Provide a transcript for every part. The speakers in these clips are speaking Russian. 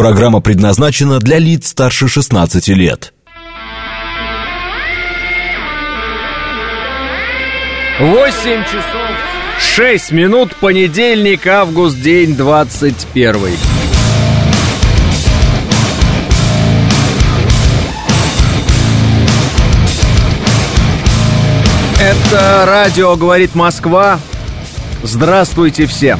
Программа предназначена для лиц старше 16 лет. 8 часов 6 минут, понедельник, август, день 21. Это радио «Говорит Москва». Здравствуйте все.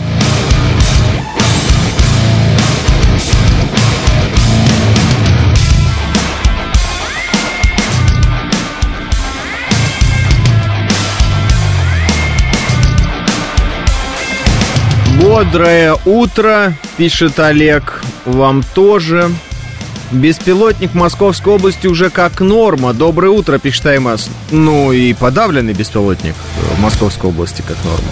Бодрое утро, пишет Олег, вам тоже. Беспилотник Московской области уже как норма. Доброе утро, пишет Аймас. Ну и подавленный беспилотник Московской области как норма.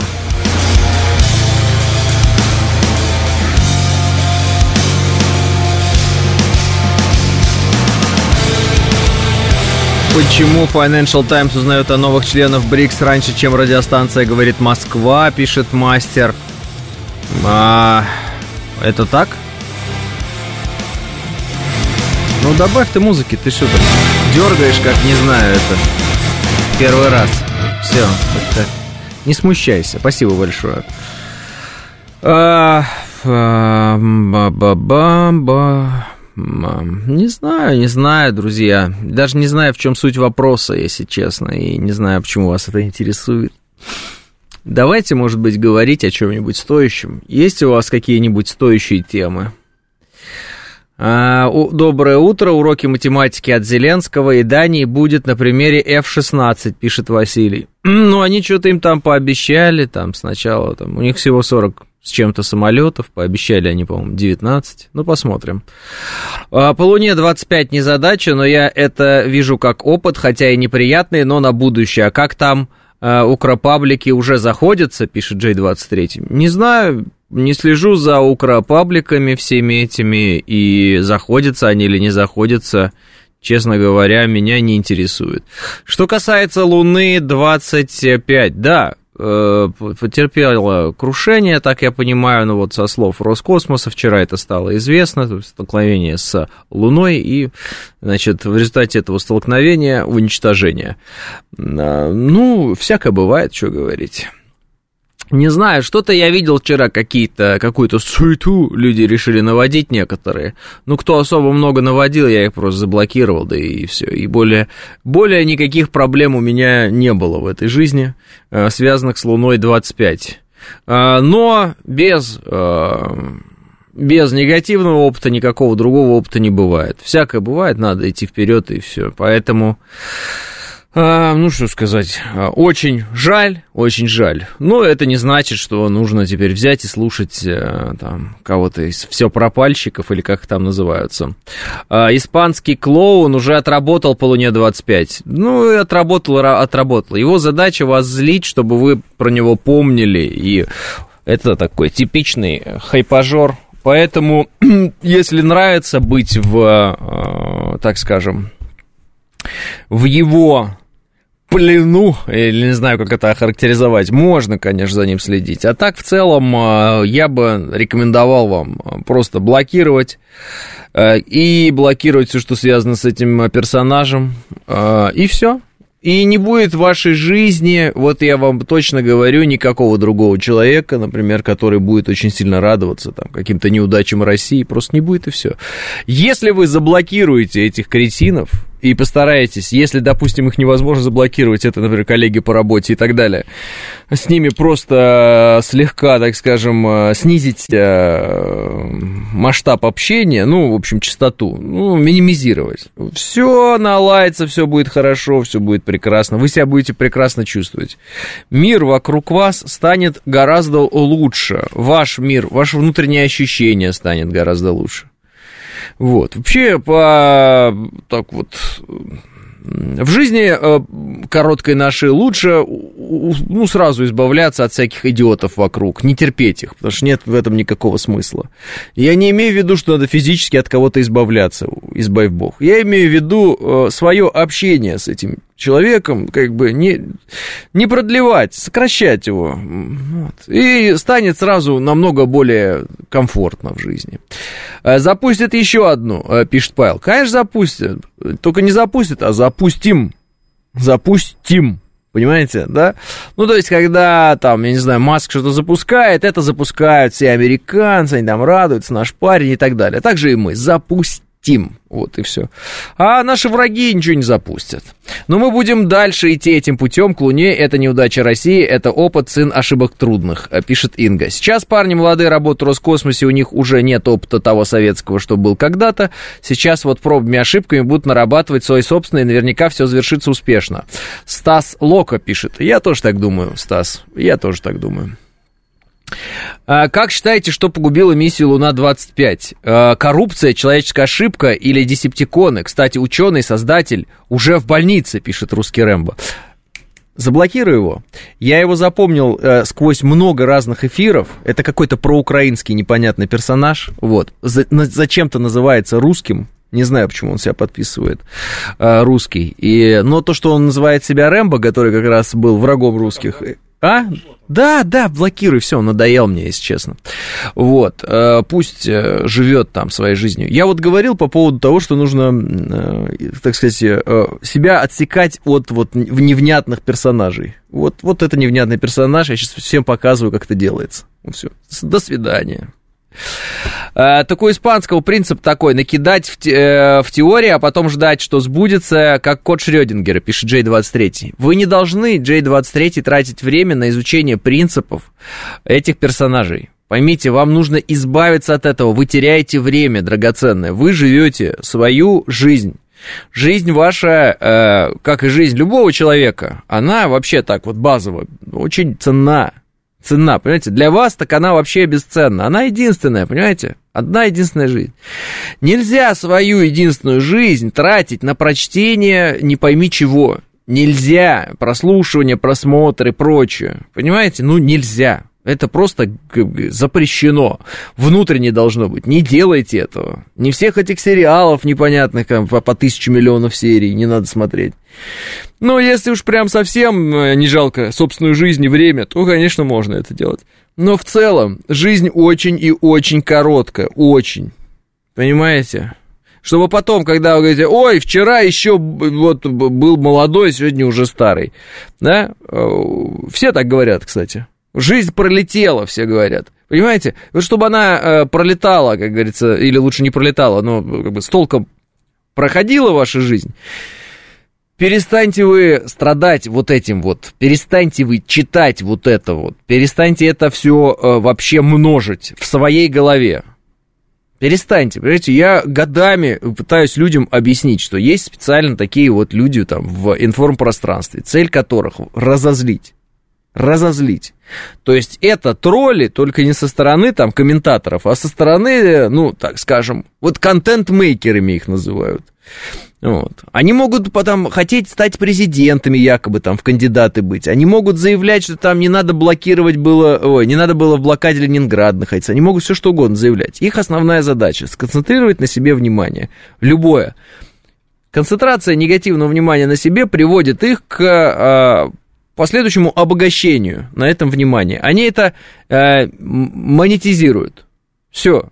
Почему Financial Times узнает о новых членах БРИКС раньше, чем радиостанция говорит Москва, пишет мастер. А, это так? Ну добавь ты музыки, ты что там дергаешь, как не знаю это. Первый раз. Все, так, не смущайся. Спасибо большое. А, а, ба ба ба не знаю, не знаю, друзья. Даже не знаю, в чем суть вопроса, если честно, и не знаю, почему вас это интересует. Давайте, может быть, говорить о чем-нибудь стоящем. Есть у вас какие-нибудь стоящие темы? А, доброе утро. Уроки математики от Зеленского и Дании будет на примере F-16, пишет Василий. Ну, они что-то им там пообещали, там сначала, там, у них всего 40 с чем-то самолетов, пообещали они, по-моему, 19, ну, посмотрим. А, по Луне 25 не задача, но я это вижу как опыт, хотя и неприятный, но на будущее. А как там укропаблики уже заходятся, пишет J23? Не знаю, не слежу за укропабликами всеми этими, и заходятся они или не заходятся, честно говоря, меня не интересует. Что касается Луны 25, да, Э, потерпела крушение, так я понимаю, ну вот со слов Роскосмоса вчера это стало известно, столкновение с Луной и, значит, в результате этого столкновения уничтожение. А, ну, всякое бывает, что говорить. Не знаю, что-то я видел вчера какие-то, какую-то суету люди решили наводить некоторые. Ну, кто особо много наводил, я их просто заблокировал, да и все. И более, более никаких проблем у меня не было в этой жизни, э, связанных с Луной 25. Э, но без, э, без негативного опыта никакого другого опыта не бывает. Всякое бывает, надо идти вперед и все. Поэтому... А, ну, что сказать, а, очень жаль, очень жаль. Но это не значит, что нужно теперь взять и слушать а, там кого-то из все пропальщиков, или как там называются. А, испанский клоун уже отработал по Луне 25. Ну, и отработал, отработал. Его задача вас злить, чтобы вы про него помнили, и это такой типичный хайпажор. Поэтому, если нравится быть в, так скажем, в его плену, или не знаю, как это охарактеризовать, можно, конечно, за ним следить. А так, в целом, э, я бы рекомендовал вам просто блокировать э, и блокировать все, что связано с этим персонажем, э, и все. И не будет в вашей жизни, вот я вам точно говорю, никакого другого человека, например, который будет очень сильно радоваться там, каким-то неудачам России, просто не будет и все. Если вы заблокируете этих кретинов, и постарайтесь, если, допустим, их невозможно заблокировать, это, например, коллеги по работе и так далее, с ними просто слегка, так скажем, э, снизить э, масштаб общения, ну, в общем, частоту, ну, минимизировать. Все наладится, все будет хорошо, все будет прекрасно, вы себя будете прекрасно чувствовать. Мир вокруг вас станет гораздо лучше, ваш мир, ваше внутреннее ощущение станет гораздо лучше. Вот. Вообще, по так вот в жизни э, короткой нашей лучше ну, сразу избавляться от всяких идиотов вокруг, не терпеть их, потому что нет в этом никакого смысла. Я не имею в виду, что надо физически от кого-то избавляться, избавь Бог. Я имею в виду э, свое общение с этим человеком, как бы не, не продлевать, сокращать его. Вот. И станет сразу намного более комфортно в жизни. Э, запустят еще одну, э, пишет Павел. Конечно, запустят. Только не запустят, а запустим. Запустим. Понимаете, да? Ну, то есть, когда там, я не знаю, Маск что-то запускает, это запускают все американцы, они там радуются, наш парень и так далее. Так же и мы. Запустим запустим. Вот и все. А наши враги ничего не запустят. Но мы будем дальше идти этим путем к Луне. Это неудача России, это опыт, сын ошибок трудных, э, пишет Инга. Сейчас парни молодые работают в Роскосмосе, у них уже нет опыта того советского, что был когда-то. Сейчас вот пробами и ошибками будут нарабатывать свои собственные, наверняка все завершится успешно. Стас Лока пишет. Я тоже так думаю, Стас. Я тоже так думаю. А, как считаете, что погубило миссию Луна-25? А, коррупция, человеческая ошибка или десептиконы? Кстати, ученый, создатель, уже в больнице, пишет русский Рэмбо. Заблокирую его. Я его запомнил э, сквозь много разных эфиров. Это какой-то проукраинский непонятный персонаж. Вот. За, на, зачем-то называется русским. Не знаю, почему он себя подписывает э, русский. И, но то, что он называет себя Рэмбо, который как раз был врагом русских, а? Да, да, блокируй, все, надоел мне, если честно. Вот, э, пусть э, живет там своей жизнью. Я вот говорил по поводу того, что нужно, э, так сказать, себя отсекать от вот невнятных персонажей. Вот, вот это невнятный персонаж, я сейчас всем показываю, как это делается. Все, до свидания. Э, такой испанского принцип такой, накидать в, те, э, в теории, а потом ждать, что сбудется, как код Шрёдингера, пишет J23. Вы не должны, J23, тратить время на изучение принципов этих персонажей. Поймите, вам нужно избавиться от этого. Вы теряете время драгоценное. Вы живете свою жизнь. Жизнь ваша, э, как и жизнь любого человека, она вообще так вот базово очень ценна цена, понимаете? Для вас так она вообще бесценна. Она единственная, понимаете? Одна единственная жизнь. Нельзя свою единственную жизнь тратить на прочтение не пойми чего. Нельзя. Прослушивание, просмотры и прочее. Понимаете? Ну, нельзя. Это просто запрещено. Внутренне должно быть. Не делайте этого. Не всех этих сериалов непонятных, по, по тысячу миллионов серий не надо смотреть. Но если уж прям совсем э, не жалко собственную жизнь и время, то, конечно, можно это делать. Но в целом, жизнь очень и очень короткая. Очень. Понимаете? Чтобы потом, когда вы говорите, ой, вчера еще вот был молодой, сегодня уже старый. Да? Э, все так говорят, кстати. Жизнь пролетела, все говорят. Понимаете? Вот чтобы она э, пролетала, как говорится, или лучше не пролетала, но как бы с толком проходила ваша жизнь, перестаньте вы страдать вот этим вот, перестаньте вы читать вот это вот, перестаньте это все э, вообще множить в своей голове. Перестаньте, понимаете, я годами пытаюсь людям объяснить, что есть специально такие вот люди там в информпространстве, цель которых разозлить разозлить. То есть это тролли только не со стороны там комментаторов, а со стороны, ну, так скажем, вот контент-мейкерами их называют. Вот. Они могут потом хотеть стать президентами, якобы там в кандидаты быть. Они могут заявлять, что там не надо блокировать было, ой, не надо было в блокаде Ленинград находиться. Они могут все что угодно заявлять. Их основная задача сконцентрировать на себе внимание. Любое. Концентрация негативного внимания на себе приводит их к а, последующему обогащению на этом внимание. Они это э, монетизируют. Все.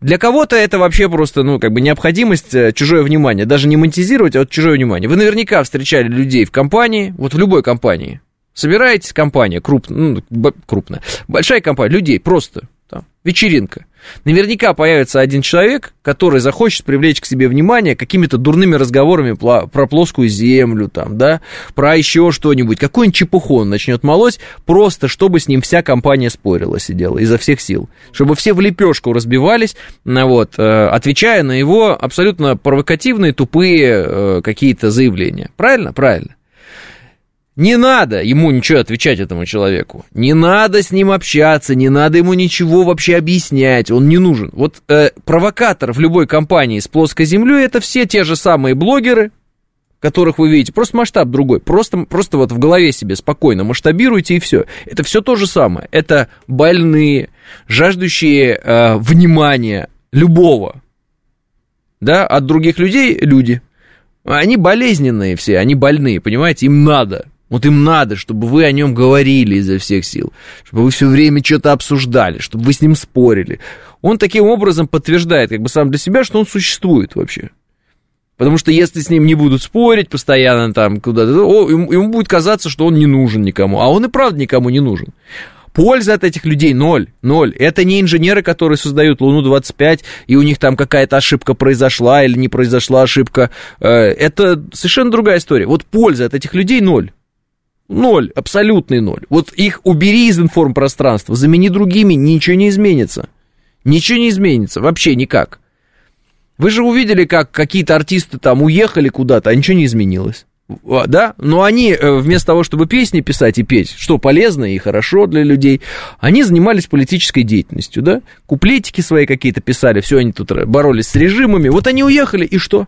Для кого-то это вообще просто, ну, как бы необходимость э, чужое внимание. Даже не монетизировать, а вот чужое внимание. Вы наверняка встречали людей в компании, вот в любой компании. Собираетесь, компания крупная, ну, крупная, большая компания, людей просто, там, вечеринка. Наверняка появится один человек, который захочет привлечь к себе внимание какими-то дурными разговорами про плоскую землю, там, да, про еще что-нибудь, какой-нибудь чепуху он начнет молоть, просто чтобы с ним вся компания спорила, сидела изо всех сил, чтобы все в лепешку разбивались, вот, э, отвечая на его абсолютно провокативные, тупые э, какие-то заявления. Правильно? Правильно. Не надо ему ничего отвечать этому человеку. Не надо с ним общаться, не надо ему ничего вообще объяснять, он не нужен. Вот э, провокатор в любой компании с плоской землей это все те же самые блогеры, которых вы видите, просто масштаб другой. Просто, просто вот в голове себе спокойно масштабируйте и все. Это все то же самое. Это больные, жаждущие э, внимания любого. Да, от других людей люди Они болезненные все, они больные, понимаете? Им надо. Вот им надо, чтобы вы о нем говорили изо всех сил, чтобы вы все время что-то обсуждали, чтобы вы с ним спорили. Он таким образом подтверждает как бы сам для себя, что он существует вообще. Потому что если с ним не будут спорить постоянно там куда-то, ему, ему будет казаться, что он не нужен никому. А он и правда никому не нужен. Польза от этих людей ноль, ноль. Это не инженеры, которые создают Луну-25, и у них там какая-то ошибка произошла или не произошла ошибка. Э, это совершенно другая история. Вот польза от этих людей ноль. Ноль, абсолютный ноль. Вот их убери из информпространства, замени другими, ничего не изменится. Ничего не изменится, вообще никак. Вы же увидели, как какие-то артисты там уехали куда-то, а ничего не изменилось. А, да, но они э, вместо того, чтобы песни писать и петь, что полезно и хорошо для людей, они занимались политической деятельностью, да, куплетики свои какие-то писали, все они тут боролись с режимами, вот они уехали, и что?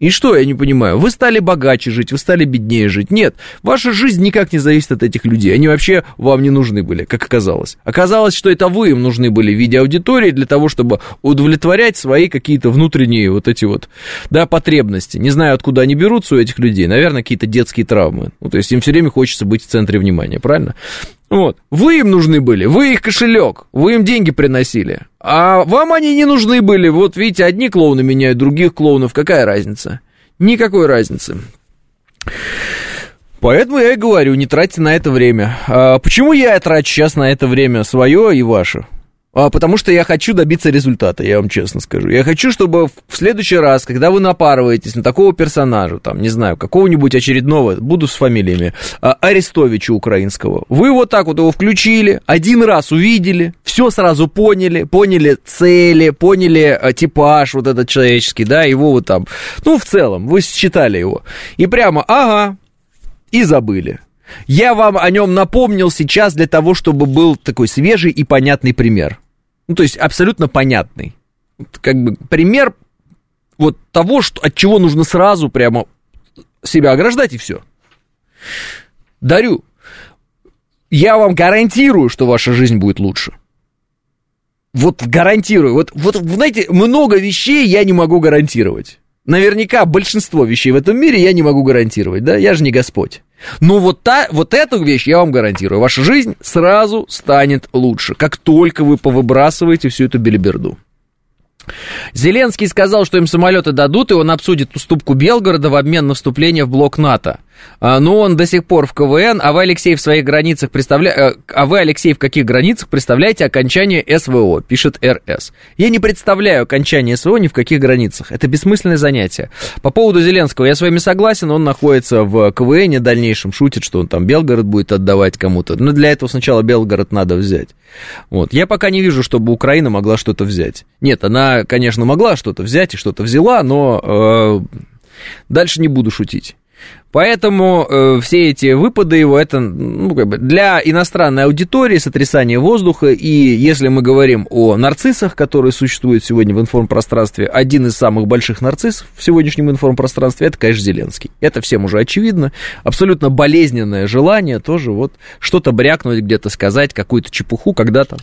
И что, я не понимаю, вы стали богаче жить, вы стали беднее жить. Нет, ваша жизнь никак не зависит от этих людей. Они вообще вам не нужны были, как оказалось. Оказалось, что это вы им нужны были в виде аудитории для того, чтобы удовлетворять свои какие-то внутренние вот эти вот, да, потребности. Не знаю, откуда они берутся у этих людей. Наверное, какие-то детские травмы. Ну, то есть им все время хочется быть в центре внимания, правильно? Вот. Вы им нужны были, вы их кошелек, вы им деньги приносили. А вам они не нужны были. Вот видите, одни клоуны меняют других клоунов. Какая разница? Никакой разницы. Поэтому я и говорю, не тратьте на это время. А почему я трачу сейчас на это время свое и ваше? А, потому что я хочу добиться результата, я вам честно скажу. Я хочу, чтобы в следующий раз, когда вы напарываетесь на такого персонажа, там, не знаю, какого-нибудь очередного, буду с фамилиями, а, Арестовича украинского, вы вот так вот его включили, один раз увидели, все сразу поняли, поняли цели, поняли а, типаж вот этот человеческий, да, его вот там, ну, в целом, вы считали его. И прямо, ага, и забыли. Я вам о нем напомнил сейчас для того, чтобы был такой свежий и понятный пример. Ну, то есть абсолютно понятный. Как бы пример вот того, что, от чего нужно сразу прямо себя ограждать и все. Дарю. Я вам гарантирую, что ваша жизнь будет лучше. Вот гарантирую. Вот, вот, знаете, много вещей я не могу гарантировать. Наверняка большинство вещей в этом мире я не могу гарантировать, да, я же не Господь. Но вот, та, вот эту вещь я вам гарантирую. Ваша жизнь сразу станет лучше, как только вы повыбрасываете всю эту белиберду. Зеленский сказал, что им самолеты дадут, и он обсудит уступку Белгорода в обмен на вступление в блок НАТО. А, но он до сих пор в КВН, а вы, Алексей, в своих границах представляете... Э, а вы, Алексей, в каких границах представляете окончание СВО, пишет РС. Я не представляю окончание СВО ни в каких границах. Это бессмысленное занятие. По поводу Зеленского я с вами согласен, он находится в КВН, дальнейшем шутит, что он там Белгород будет отдавать кому-то. Но для этого сначала Белгород надо взять. Вот. Я пока не вижу, чтобы Украина могла что-то взять. Нет, она, конечно, могла что-то взять и что-то взяла, но э, дальше не буду шутить. Поэтому э, все эти выпады его, это ну, как бы для иностранной аудитории сотрясание воздуха, и если мы говорим о нарциссах, которые существуют сегодня в информпространстве, один из самых больших нарциссов в сегодняшнем информпространстве, это, конечно, Зеленский. Это всем уже очевидно. Абсолютно болезненное желание тоже вот что-то брякнуть, где-то сказать, какую-то чепуху, когда там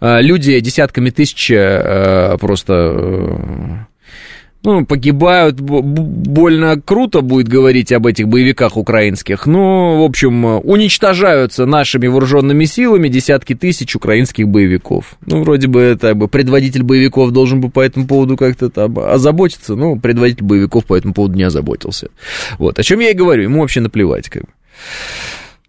э, люди десятками тысяч э, просто... Э, ну, погибают, больно круто будет говорить об этих боевиках украинских, но, в общем, уничтожаются нашими вооруженными силами десятки тысяч украинских боевиков. Ну, вроде бы это бы предводитель боевиков должен бы по этому поводу как-то там озаботиться, но предводитель боевиков по этому поводу не озаботился. Вот, о чем я и говорю, ему вообще наплевать, как бы.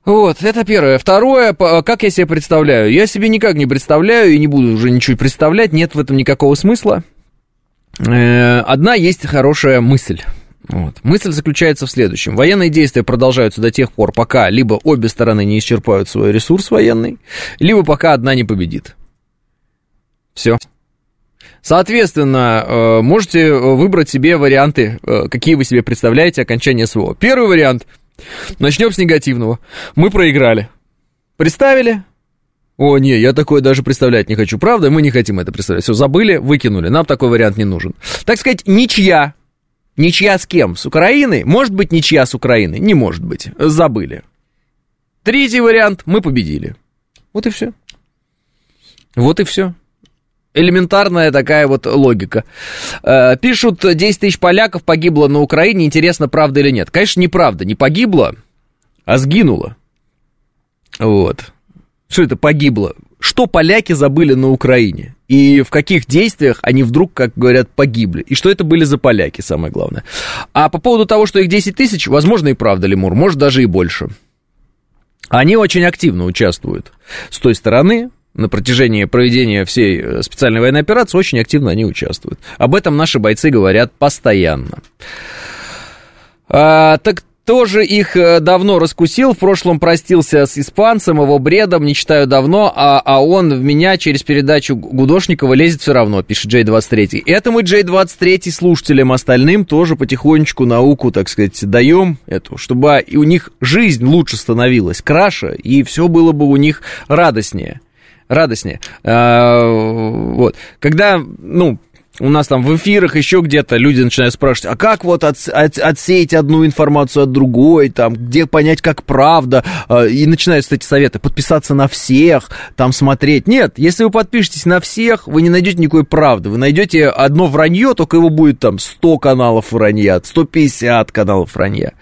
Вот, это первое. Второе, как я себе представляю? Я себе никак не представляю и не буду уже ничего представлять, нет в этом никакого смысла. Э, одна есть хорошая мысль. Вот. Мысль заключается в следующем. Военные действия продолжаются до тех пор, пока либо обе стороны не исчерпают свой ресурс военный, либо пока одна не победит. Все. Соответственно, э, можете выбрать себе варианты, э, какие вы себе представляете окончание СВО. Первый вариант. Начнем с негативного. Мы проиграли. Представили? О, не, я такое даже представлять не хочу. Правда, мы не хотим это представлять. Все, забыли, выкинули. Нам такой вариант не нужен. Так сказать, ничья. Ничья с кем? С Украиной? Может быть, ничья с Украиной? Не может быть. Забыли. Третий вариант. Мы победили. Вот и все. Вот и все. Элементарная такая вот логика. Э, пишут, 10 тысяч поляков погибло на Украине. Интересно, правда или нет? Конечно, неправда. Не погибло, а сгинуло. Вот. Что это погибло? Что поляки забыли на Украине? И в каких действиях они вдруг, как говорят, погибли? И что это были за поляки, самое главное? А по поводу того, что их 10 тысяч, возможно, и правда, Лемур, может, даже и больше. Они очень активно участвуют с той стороны, на протяжении проведения всей э, специальной военной операции очень активно они участвуют. Об этом наши бойцы говорят постоянно. А, так тоже их э, давно раскусил, в прошлом простился с испанцем, его бредом, не читаю давно, а, а он в меня через передачу Гудошникова лезет все равно, пишет J23. Это мы J23 слушателям остальным тоже потихонечку науку, так сказать, даем эту, чтобы и у них жизнь лучше становилась, краше, и все было бы у них радостнее радостнее. А, вот. Когда, ну, у нас там в эфирах еще где-то люди начинают спрашивать, а как вот от, от, отсеять одну информацию от другой, там, где понять, как правда, а, и начинаются эти советы, подписаться на всех, там, смотреть. Нет, если вы подпишетесь на всех, вы не найдете никакой правды, вы найдете одно вранье, только его будет там 100 каналов вранья, 150 каналов вранья.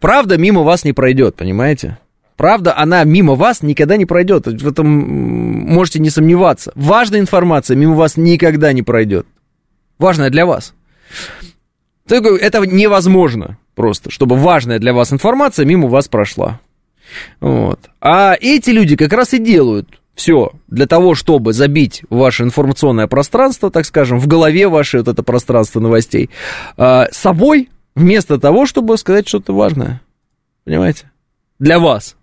Правда мимо вас не пройдет, понимаете? Правда, она мимо вас никогда не пройдет. В этом можете не сомневаться. Важная информация мимо вас никогда не пройдет. Важная для вас. Это невозможно просто, чтобы важная для вас информация мимо вас прошла. Вот. А эти люди как раз и делают все для того, чтобы забить ваше информационное пространство, так скажем, в голове ваше вот это пространство новостей, э, собой, вместо того, чтобы сказать что-то важное. Понимаете? Для вас.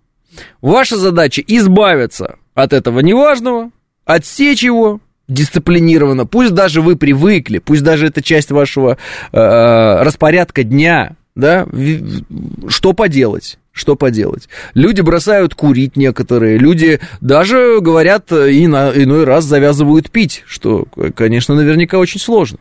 Ваша задача избавиться от этого неважного, отсечь его дисциплинированно. Пусть даже вы привыкли, пусть даже это часть вашего э, распорядка дня, да, что поделать? Что поделать? Люди бросают курить некоторые, люди даже говорят и на иной раз завязывают пить, что, конечно, наверняка очень сложно.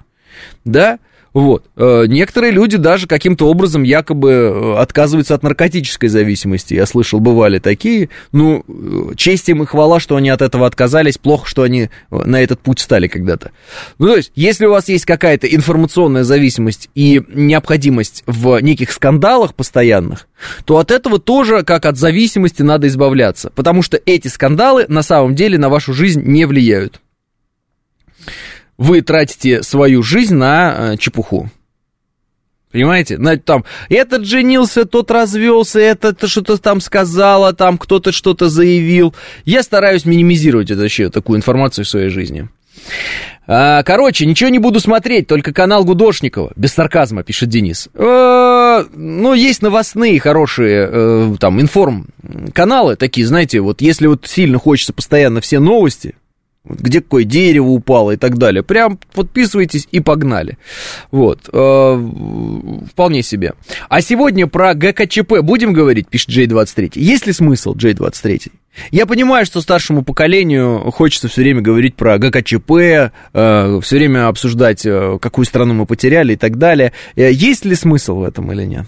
Да? Вот. Э, некоторые люди даже каким-то образом якобы э, отказываются от наркотической зависимости. Я слышал, бывали такие. Ну, э, честь им и хвала, что они от этого отказались. Плохо, что они на этот путь стали когда-то. Ну, то есть, если у вас есть какая-то информационная зависимость и необходимость в неких скандалах постоянных, то от этого тоже, как от зависимости, надо избавляться. Потому что эти скандалы на самом деле на вашу жизнь не влияют вы тратите свою жизнь на э, чепуху. Понимаете? На, там, этот женился, тот развелся, этот что-то там сказала, там кто-то что-то заявил. Я стараюсь минимизировать это, вообще такую информацию в своей жизни. А, короче, ничего не буду смотреть, только канал Гудошникова. Без сарказма, пишет Денис. А, ну, есть новостные хорошие, э, там, информ-каналы такие, знаете, вот если вот сильно хочется постоянно все новости, где какое дерево упало и так далее. Прям подписывайтесь и погнали. Вот. Э, вполне себе. А сегодня про ГКЧП будем говорить, пишет J23. Есть ли смысл J23? Я понимаю, что старшему поколению хочется все время говорить про ГКЧП, э, все время обсуждать, э, какую страну мы потеряли и так далее. Есть ли смысл в этом или нет?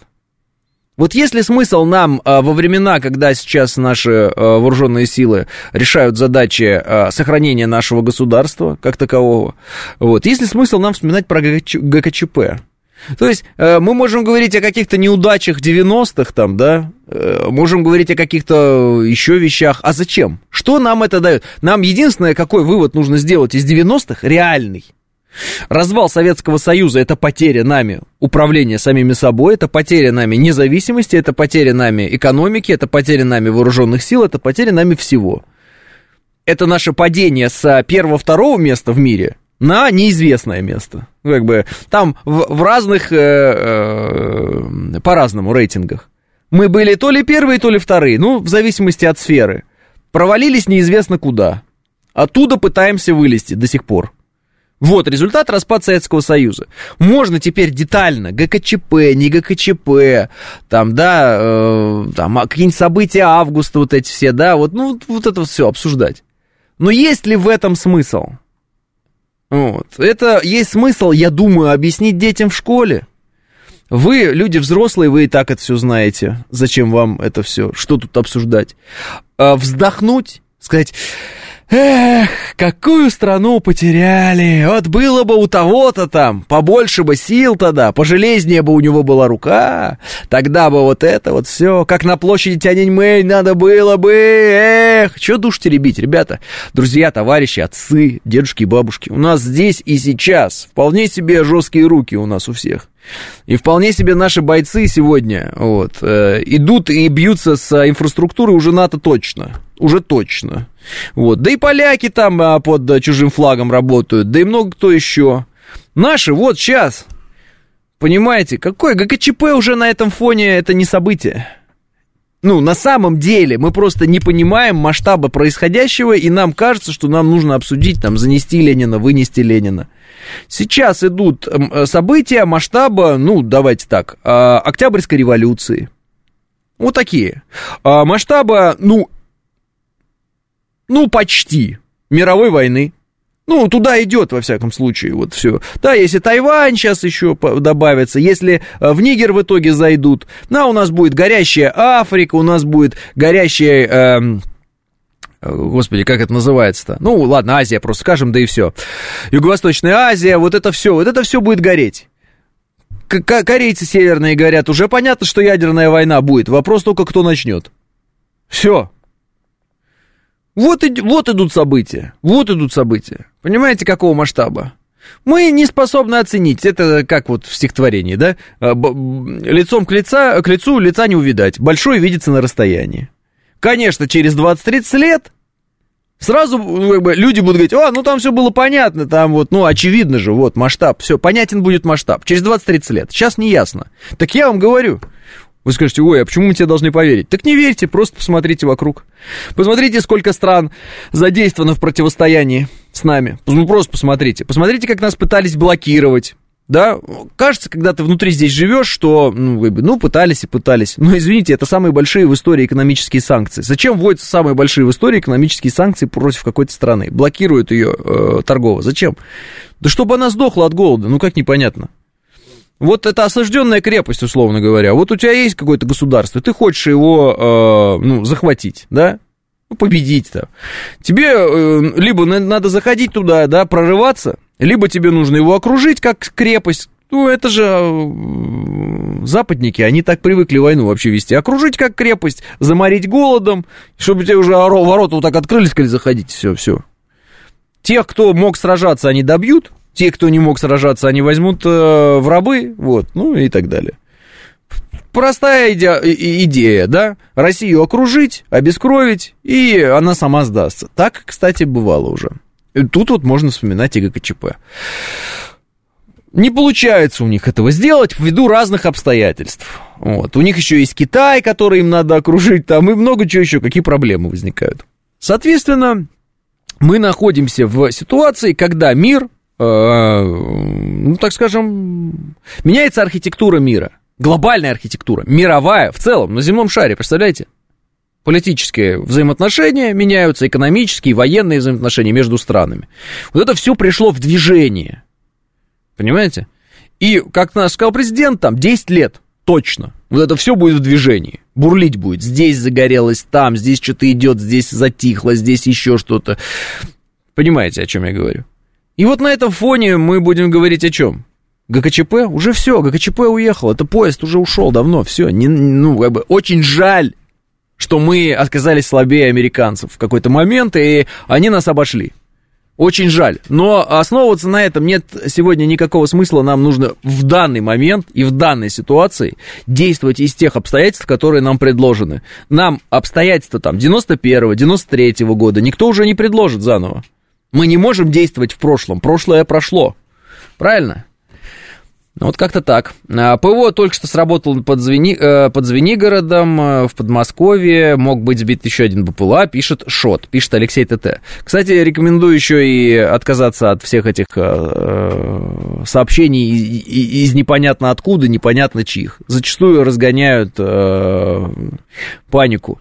Вот есть ли смысл нам а, во времена, когда сейчас наши а, вооруженные силы решают задачи а, сохранения нашего государства как такового, вот, есть ли смысл нам вспоминать про ГКЧП? То есть мы можем говорить о каких-то неудачах 90-х там, да, э, можем говорить о каких-то еще вещах. А зачем? Что нам это дает? Нам единственное, какой вывод нужно сделать из 90-х, реальный – Развал Советского Союза – это потеря нами управления самими собой, это потеря нами независимости, это потеря нами экономики, это потеря нами вооруженных сил, это потеря нами всего. Это наше падение с первого-второго места в мире на неизвестное место. Как бы там в, в разных, э, э, по-разному рейтингах. Мы были то ли первые, то ли вторые, ну, в зависимости от сферы. Провалились неизвестно куда. Оттуда пытаемся вылезти до сих пор. Вот результат распад Советского Союза. Можно теперь детально ГКЧП, не ГКЧП, там, да, э, там, а какие-нибудь события августа, вот эти все, да, вот, ну, вот это все обсуждать. Но есть ли в этом смысл? Вот. Это есть смысл, я думаю, объяснить детям в школе. Вы, люди взрослые, вы и так это все знаете. Зачем вам это все? Что тут обсуждать? А, вздохнуть, сказать, Эх, какую страну потеряли. Вот было бы у того-то там, побольше бы сил тогда, пожелезнее бы у него была рука. Тогда бы вот это вот все, как на площади Тяньаньмэнь надо было бы. Эх, что душ теребить, ребята? Друзья, товарищи, отцы, дедушки и бабушки. У нас здесь и сейчас вполне себе жесткие руки у нас у всех. И вполне себе наши бойцы сегодня вот, э, идут и бьются с инфраструктурой уже НАТО точно. Уже точно. Вот. Да и поляки там а, под чужим флагом работают, да и много кто еще. Наши вот сейчас. Понимаете, какое ГКЧП уже на этом фоне это не событие. Ну, на самом деле, мы просто не понимаем масштаба происходящего, и нам кажется, что нам нужно обсудить, там, занести Ленина, вынести Ленина. Сейчас идут э, события масштаба, ну, давайте так, а, Октябрьской революции. Вот такие. А, масштаба, ну, ну, почти мировой войны. Ну, туда идет, во всяком случае, вот все. Да, если Тайвань сейчас еще добавится, если э, в Нигер в итоге зайдут, да, у нас будет горящая Африка, у нас будет горящая... Эм, э, Господи, как это называется-то? Ну, ладно, Азия просто скажем, да и все. Юго-Восточная Азия, вот это все, вот это все будет гореть. Корейцы северные говорят, уже понятно, что ядерная война будет. Вопрос только, кто начнет. Все, вот, вот идут события, вот идут события. Понимаете, какого масштаба? Мы не способны оценить, это как вот в стихотворении, да? А, лицом к, лица, к лицу лица не увидать, большой видится на расстоянии. Конечно, через 20-30 лет сразу ну, люди будут говорить, а, ну там все было понятно, там вот, ну очевидно же, вот масштаб, все, понятен будет масштаб. Через 20-30 лет, сейчас не ясно. Так я вам говорю, вы скажете, ой, а почему мы тебе должны поверить? Так не верьте, просто посмотрите вокруг. Посмотрите, сколько стран задействовано в противостоянии с нами. Ну, просто посмотрите. Посмотрите, как нас пытались блокировать. Да, кажется, когда ты внутри здесь живешь, что, ну, вы бы, ну, пытались и пытались. Но, извините, это самые большие в истории экономические санкции. Зачем вводятся самые большие в истории экономические санкции против какой-то страны? Блокируют ее э, торгово. Зачем? Да чтобы она сдохла от голода. Ну, как непонятно. Вот это осажденная крепость, условно говоря. Вот у тебя есть какое-то государство, ты хочешь его, э, ну, захватить, да? Ну, победить там. Тебе э, либо надо заходить туда, да, прорываться, либо тебе нужно его окружить как крепость. Ну, это же э, западники, они так привыкли войну вообще вести. Окружить как крепость, заморить голодом, чтобы тебе уже ворота вот так открылись, сказали, заходите, все, все. Тех, кто мог сражаться, они добьют, те, кто не мог сражаться, они возьмут э, в рабы, вот, ну и так далее. Простая иде- идея, да? Россию окружить, обескровить, и она сама сдастся. Так, кстати, бывало уже. Тут вот можно вспоминать и ГКЧП. Не получается у них этого сделать ввиду разных обстоятельств. Вот. У них еще есть Китай, который им надо окружить, там и много чего еще, какие проблемы возникают. Соответственно, мы находимся в ситуации, когда мир ну, так скажем, меняется архитектура мира, глобальная архитектура, мировая в целом, на земном шаре, представляете? Политические взаимоотношения меняются, экономические, военные взаимоотношения между странами. Вот это все пришло в движение. Понимаете? И, как наш сказал президент, там 10 лет точно. Вот это все будет в движении. Бурлить будет. Здесь загорелось, там, здесь что-то идет, здесь затихло, здесь еще что-то. Понимаете, о чем я говорю? И вот на этом фоне мы будем говорить о чем? ГКЧП? Уже все, ГКЧП уехал, это поезд уже ушел давно, все. Не, ну, как бы очень жаль, что мы оказались слабее американцев в какой-то момент, и они нас обошли. Очень жаль. Но основываться на этом нет сегодня никакого смысла. Нам нужно в данный момент и в данной ситуации действовать из тех обстоятельств, которые нам предложены. Нам обстоятельства там 91-го, 93-го года никто уже не предложит заново. Мы не можем действовать в прошлом. Прошлое прошло. Правильно? Ну, вот как-то так. А, ПВО только что сработал под, Звени... Э, под Звенигородом, э, в Подмосковье. Мог быть сбит еще один БПЛА, пишет Шот, пишет Алексей ТТ. Кстати, рекомендую еще и отказаться от всех этих э, сообщений из, непонятно откуда, непонятно чьих. Зачастую разгоняют панику.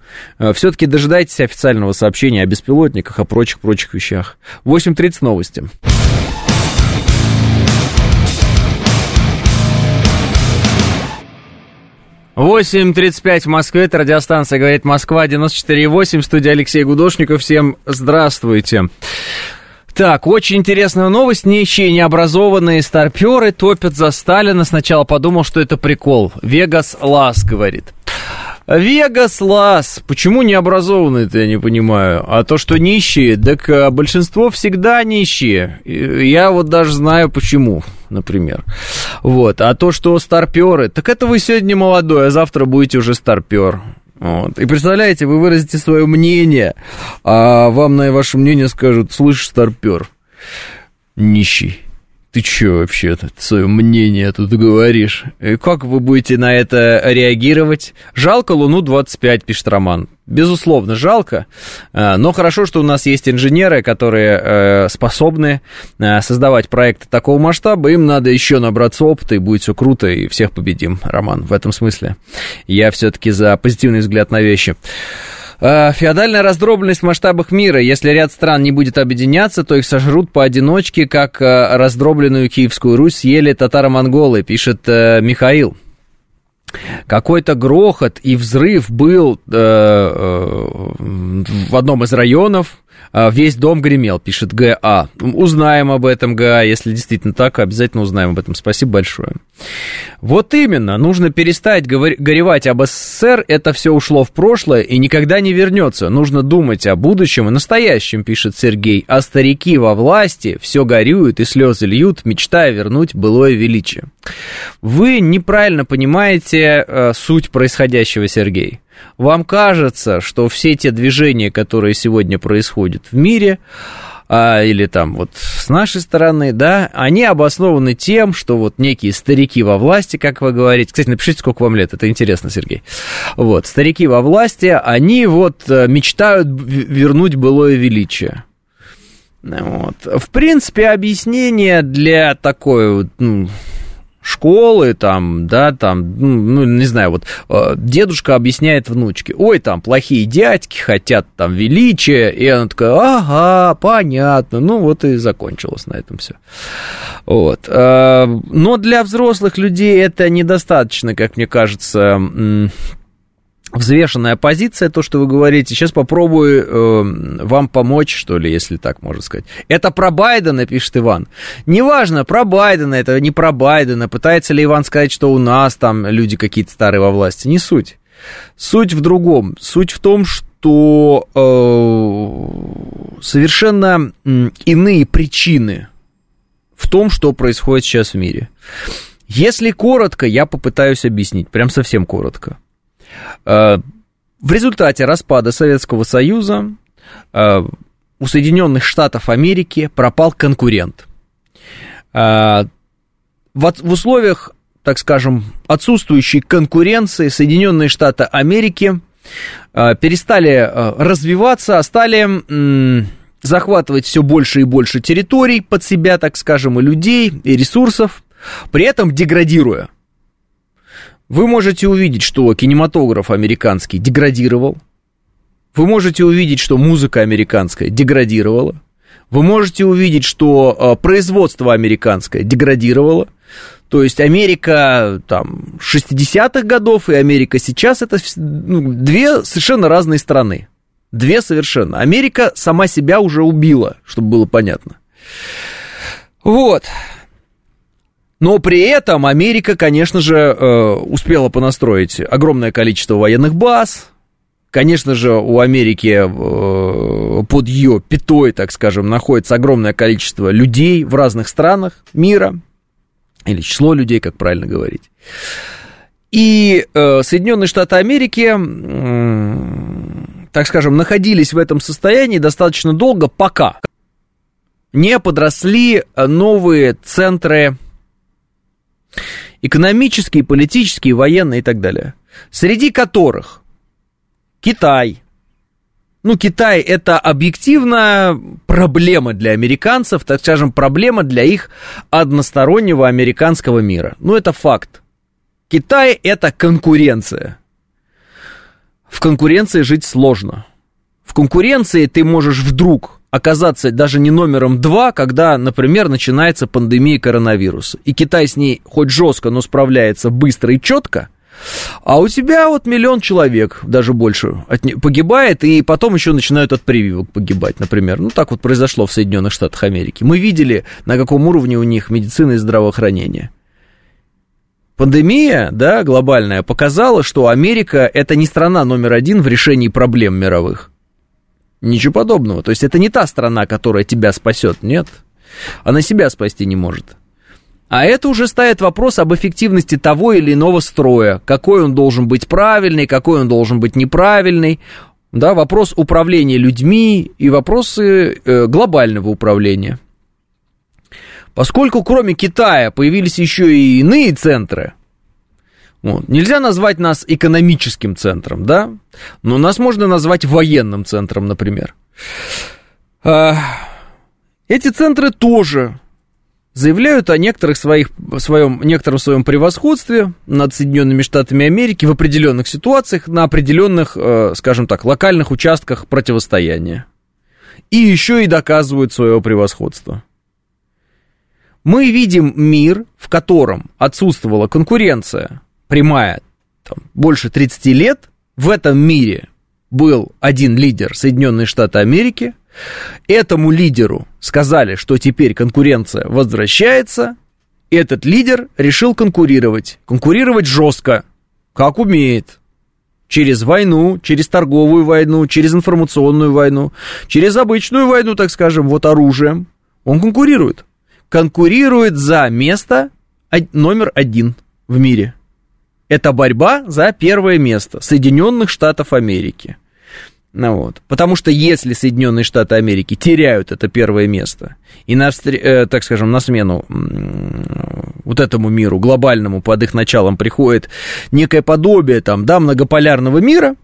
Все-таки дожидайтесь официального сообщения о беспилотниках, о прочих-прочих вещах. 8.30 новости. 8.35 в Москве, это радиостанция «Говорит Москва», 94.8, студия Алексей Гудошников. Всем здравствуйте. Так, очень интересная новость. Нищие необразованные старперы топят за Сталина. Сначала подумал, что это прикол. Вегас Лас говорит. Вегас Лас. Почему необразованные-то, я не понимаю. А то, что нищие, так а, большинство всегда нищие. Я вот даже знаю почему, например. Вот. А то, что старперы, так это вы сегодня молодой, а завтра будете уже старпер. Вот. И представляете, вы выразите свое мнение, а вам на ваше мнение скажут, слышь, старпер, нищий ты чё вообще -то, свое мнение тут говоришь? И как вы будете на это реагировать? Жалко Луну-25, пишет Роман. Безусловно, жалко, э, но хорошо, что у нас есть инженеры, которые э, способны э, создавать проекты такого масштаба, им надо еще набраться опыта, и будет все круто, и всех победим, Роман, в этом смысле. Я все-таки за позитивный взгляд на вещи. Э, феодальная раздробленность в масштабах мира. Если ряд стран не будет объединяться, то их сожрут поодиночке, как э, раздробленную Киевскую Русь съели татаро-монголы, пишет э, Михаил. Какой-то грохот и взрыв был э, э, в одном из районов. А, весь дом гремел, пишет ГА. Узнаем об этом, ГА. Если действительно так, обязательно узнаем об этом. Спасибо большое. Вот именно, нужно перестать горевать об СССР, это все ушло в прошлое и никогда не вернется. Нужно думать о будущем и настоящем, пишет Сергей. А старики во власти все горюют и слезы льют, мечтая вернуть былое величие. Вы неправильно понимаете э, суть происходящего, Сергей. Вам кажется, что все те движения, которые сегодня происходят в мире, а, или там вот с нашей стороны, да, они обоснованы тем, что вот некие старики во власти, как вы говорите, кстати, напишите, сколько вам лет, это интересно, Сергей, вот, старики во власти, они вот э, мечтают вернуть былое величие. Вот. В принципе, объяснение для такой ну, школы, там, да, там, ну, ну, не знаю, вот э, дедушка объясняет внучке, ой, там, плохие дядьки хотят там величия, и она такая, ага, понятно, ну, вот и закончилось на этом все. Вот. Э, но для взрослых людей это недостаточно, как мне кажется, взвешенная позиция, то, что вы говорите. Сейчас попробую э, вам помочь, что ли, если так можно сказать. Это про Байдена, пишет Иван. Неважно, про Байдена, это не про Байдена. Пытается ли Иван сказать, что у нас там люди какие-то старые во власти? Не суть. Суть в другом. Суть в том, что э, совершенно иные причины в том, что происходит сейчас в мире. Если коротко, я попытаюсь объяснить, прям совсем коротко. Э, в результате распада Советского Союза э, у Соединенных Штатов Америки пропал конкурент. Э, в условиях, так скажем, отсутствующей конкуренции Соединенные Штаты Америки перестали развиваться, а стали захватывать все больше и больше территорий под себя, так скажем, и людей, и ресурсов, при этом деградируя – вы можете увидеть, что кинематограф американский деградировал. Вы можете увидеть, что музыка американская деградировала. Вы можете увидеть, что э, производство американское деградировало. То есть Америка там 60-х годов и Америка сейчас это ну, две совершенно разные страны. Две совершенно. Америка сама себя уже убила, чтобы было понятно. Вот. Но при этом Америка, конечно же, э, успела понастроить огромное количество военных баз. Конечно же, у Америки э, под ее пятой, так скажем, находится огромное количество людей в разных странах мира. Или число людей, как правильно говорить. И э, Соединенные Штаты Америки, так скажем, находились в этом состоянии достаточно долго, пока не подросли новые центры экономические, политические, военные и так далее, среди которых Китай. Ну, Китай это объективно проблема для американцев, так скажем, проблема для их одностороннего американского мира. Ну, это факт. Китай это конкуренция. В конкуренции жить сложно. В конкуренции ты можешь вдруг оказаться даже не номером два, когда, например, начинается пандемия коронавируса. И Китай с ней хоть жестко, но справляется быстро и четко, А у тебя вот миллион человек, даже больше, от, погибает, и потом еще начинают от прививок погибать, например. Ну, так вот произошло в Соединенных Штатах Америки. Мы видели, на каком уровне у них медицина и здравоохранение. Пандемия, да, глобальная, показала, что Америка – это не страна номер один в решении проблем мировых. Ничего подобного. То есть это не та страна, которая тебя спасет, нет. Она себя спасти не может. А это уже ставит вопрос об эффективности того или иного строя. Какой он должен быть правильный, какой он должен быть неправильный. Да, вопрос управления людьми и вопросы э, глобального управления. Поскольку кроме Китая появились еще и иные центры, вот. Нельзя назвать нас экономическим центром, да? Но нас можно назвать военным центром, например. А, эти центры тоже заявляют о некоторых своих, своем, некотором своем превосходстве над Соединенными Штатами Америки в определенных ситуациях, на определенных, э, скажем так, локальных участках противостояния. И еще и доказывают свое превосходство. Мы видим мир, в котором отсутствовала конкуренция прямая там, больше 30 лет. В этом мире был один лидер Соединенные Штаты Америки. Этому лидеру сказали, что теперь конкуренция возвращается. Этот лидер решил конкурировать. Конкурировать жестко, как умеет. Через войну, через торговую войну, через информационную войну, через обычную войну, так скажем, вот оружием. Он конкурирует. Конкурирует за место номер один в мире. Это борьба за первое место Соединенных Штатов Америки. Ну вот. Потому что если Соединенные Штаты Америки теряют это первое место, и, на, э, так скажем, на смену вот этому миру, глобальному, под их началом приходит некое подобие там, да, многополярного мира,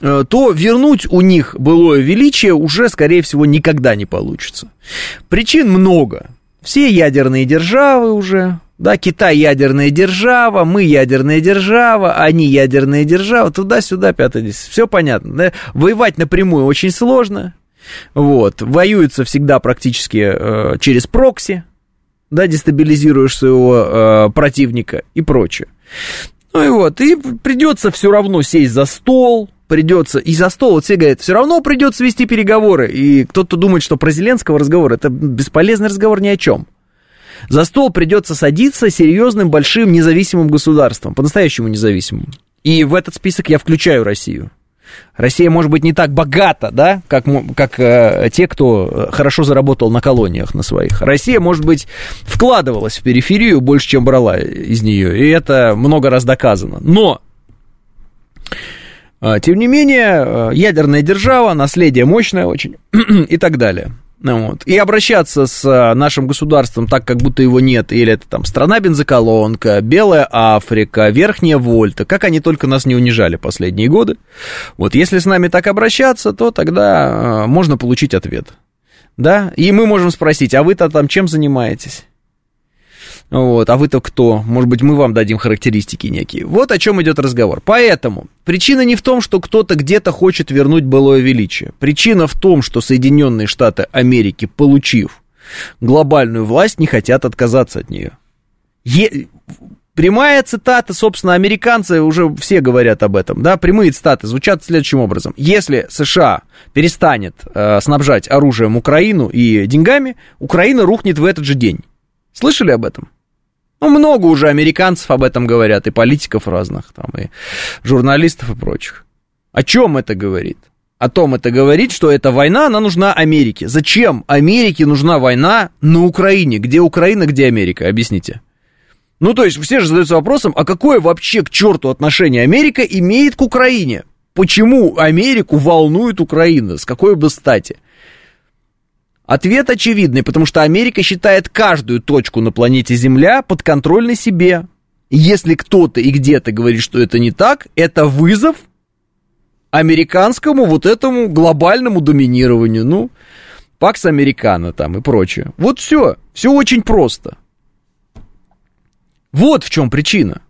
э, то вернуть у них былое величие уже, скорее всего, никогда не получится. Причин много. Все ядерные державы уже, да, Китай ядерная держава, мы ядерная держава, они ядерная держава, туда-сюда, пятое, десять. Все понятно. Да? Воевать напрямую очень сложно. Вот. Воюются всегда практически э, через прокси, да, дестабилизируешь своего э, противника и прочее. Ну и вот, и придется все равно сесть за стол, придется, и за стол, вот все говорят, все равно придется вести переговоры, и кто-то думает, что про Зеленского разговор, это бесполезный разговор ни о чем. За стол придется садиться серьезным, большим, независимым государством, по-настоящему независимым. И в этот список я включаю Россию. Россия может быть не так богата, да, как, как э, те, кто хорошо заработал на колониях на своих. Россия, может быть, вкладывалась в периферию больше, чем брала из нее, и это много раз доказано. Но, э, тем не менее, э, ядерная держава, наследие мощное очень и так далее. Вот. И обращаться с а, нашим государством так, как будто его нет, или это там страна-бензоколонка, Белая Африка, Верхняя Вольта, как они только нас не унижали последние годы. Вот если с нами так обращаться, то тогда а, можно получить ответ. Да, и мы можем спросить, а вы-то там чем занимаетесь? Вот, а вы-то кто? Может быть, мы вам дадим характеристики некие. Вот о чем идет разговор. Поэтому причина не в том, что кто-то где-то хочет вернуть былое величие. Причина в том, что Соединенные Штаты Америки, получив глобальную власть, не хотят отказаться от нее. Е... Прямая цитата, собственно, американцы уже все говорят об этом, да, прямые цитаты звучат следующим образом. Если США перестанет э, снабжать оружием Украину и деньгами, Украина рухнет в этот же день. Слышали об этом? Ну, много уже американцев об этом говорят, и политиков разных, там, и журналистов и прочих. О чем это говорит? О том это говорит, что эта война, она нужна Америке. Зачем Америке нужна война на Украине? Где Украина, где Америка? Объясните. Ну, то есть, все же задаются вопросом, а какое вообще к черту отношение Америка имеет к Украине? Почему Америку волнует Украина? С какой бы стати? Ответ очевидный, потому что Америка считает каждую точку на планете Земля подконтрольной себе. если кто-то и где-то говорит, что это не так, это вызов американскому вот этому глобальному доминированию. Ну, Пакс Американо там и прочее. Вот все. Все очень просто. Вот в чем причина.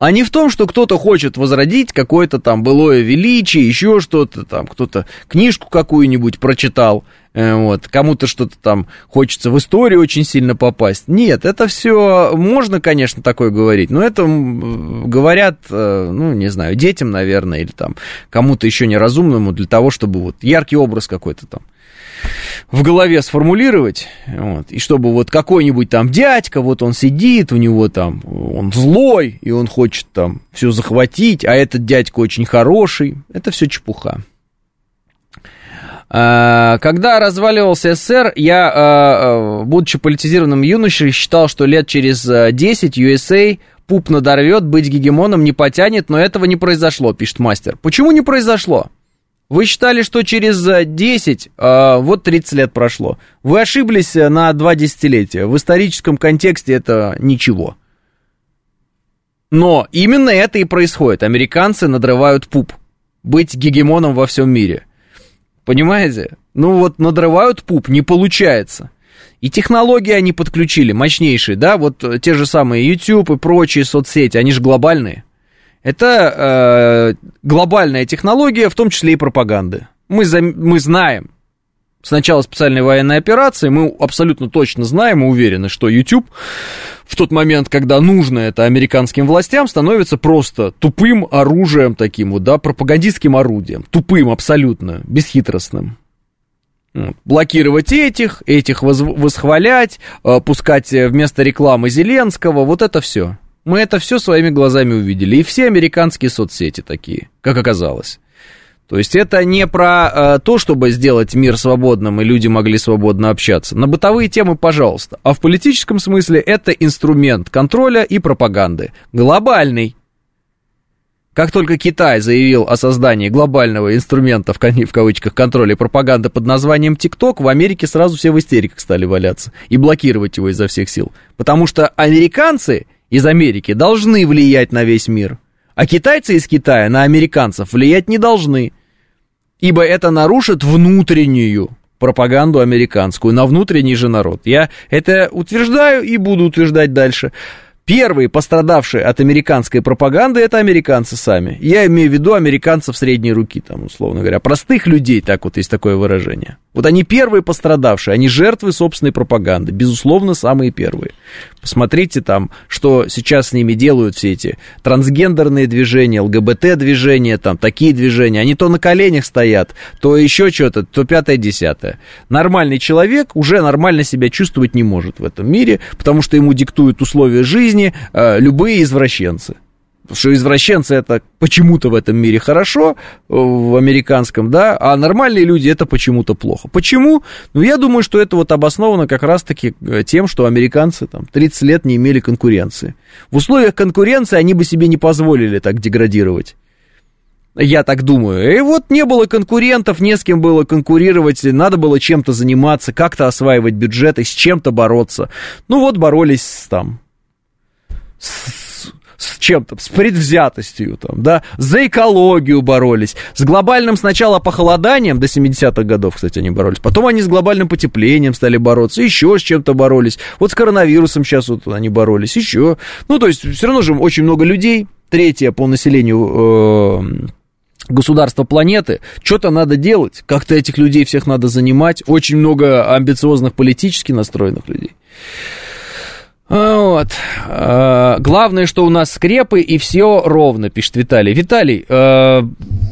А не в том, что кто-то хочет возродить какое-то там былое величие, еще что-то там, кто-то книжку какую-нибудь прочитал, э, вот, кому-то что-то там хочется в историю очень сильно попасть. Нет, это все можно, конечно, такое говорить, но это говорят, э, ну, не знаю, детям, наверное, или там кому-то еще неразумному для того, чтобы вот яркий образ какой-то там в голове сформулировать, вот, и чтобы вот какой-нибудь там дядька, вот он сидит, у него там, он злой, и он хочет там все захватить, а этот дядька очень хороший, это все чепуха. А, когда разваливался СССР, я, а, а, будучи политизированным юношей, считал, что лет через 10 USA пуп надорвет, быть гегемоном не потянет, но этого не произошло, пишет мастер. Почему не произошло? Вы считали, что через 10, э, э, вот 30 лет прошло. Вы ошиблись э, на два десятилетия. В историческом контексте это ничего. Но именно это и происходит. Американцы надрывают пуп. Быть гегемоном во всем мире. Понимаете? Ну вот надрывают пуп, не получается. И технологии они подключили, мощнейшие, да, вот те же самые YouTube и прочие соцсети, они же глобальные. Это э, глобальная технология, в том числе и пропаганды. Мы, за, мы знаем, с начала специальной военной операции, мы абсолютно точно знаем и уверены, что YouTube в тот момент, когда нужно это американским властям, становится просто тупым оружием таким вот, да, пропагандистским орудием. Тупым абсолютно, бесхитростным. Вот. Блокировать этих, этих восхвалять, э, пускать вместо рекламы Зеленского, вот это все. Мы это все своими глазами увидели. И все американские соцсети такие, как оказалось. То есть это не про э, то, чтобы сделать мир свободным и люди могли свободно общаться. На бытовые темы, пожалуйста. А в политическом смысле это инструмент контроля и пропаганды. Глобальный. Как только Китай заявил о создании глобального инструмента, в, в кавычках, контроля и пропаганды под названием ТикТок, в Америке сразу все в истериках стали валяться и блокировать его изо всех сил. Потому что американцы из Америки должны влиять на весь мир, а китайцы из Китая на американцев влиять не должны, ибо это нарушит внутреннюю пропаганду американскую, на внутренний же народ. Я это утверждаю и буду утверждать дальше. Первые пострадавшие от американской пропаганды это американцы сами. Я имею в виду американцев средней руки, там, условно говоря. Простых людей, так вот есть такое выражение. Вот они первые пострадавшие, они жертвы собственной пропаганды, безусловно, самые первые. Посмотрите там, что сейчас с ними делают все эти трансгендерные движения, ЛГБТ-движения, там такие движения. Они то на коленях стоят, то еще что-то, то пятое-десятое. Нормальный человек уже нормально себя чувствовать не может в этом мире, потому что ему диктуют условия жизни э, любые извращенцы что извращенцы это почему-то в этом мире хорошо, в американском, да, а нормальные люди это почему-то плохо. Почему? Ну, я думаю, что это вот обосновано как раз-таки э, тем, что американцы там 30 лет не имели конкуренции. В условиях конкуренции они бы себе не позволили так деградировать. Я так думаю. И вот не было конкурентов, не с кем было конкурировать, надо было чем-то заниматься, как-то осваивать бюджеты, с чем-то бороться. Ну вот боролись там с чем-то, с предвзятостью, там, да, за экологию боролись, с глобальным сначала похолоданием, до 70-х годов, кстати, они боролись, потом они с глобальным потеплением стали бороться, еще с чем-то боролись, вот с коронавирусом сейчас вот они боролись, еще, ну, то есть все равно же очень много людей, третье по населению э, государства планеты, что-то надо делать, как-то этих людей всех надо занимать, очень много амбициозных политически настроенных людей. Вот. А, главное, что у нас скрепы и все ровно, пишет Виталий. Виталий, а,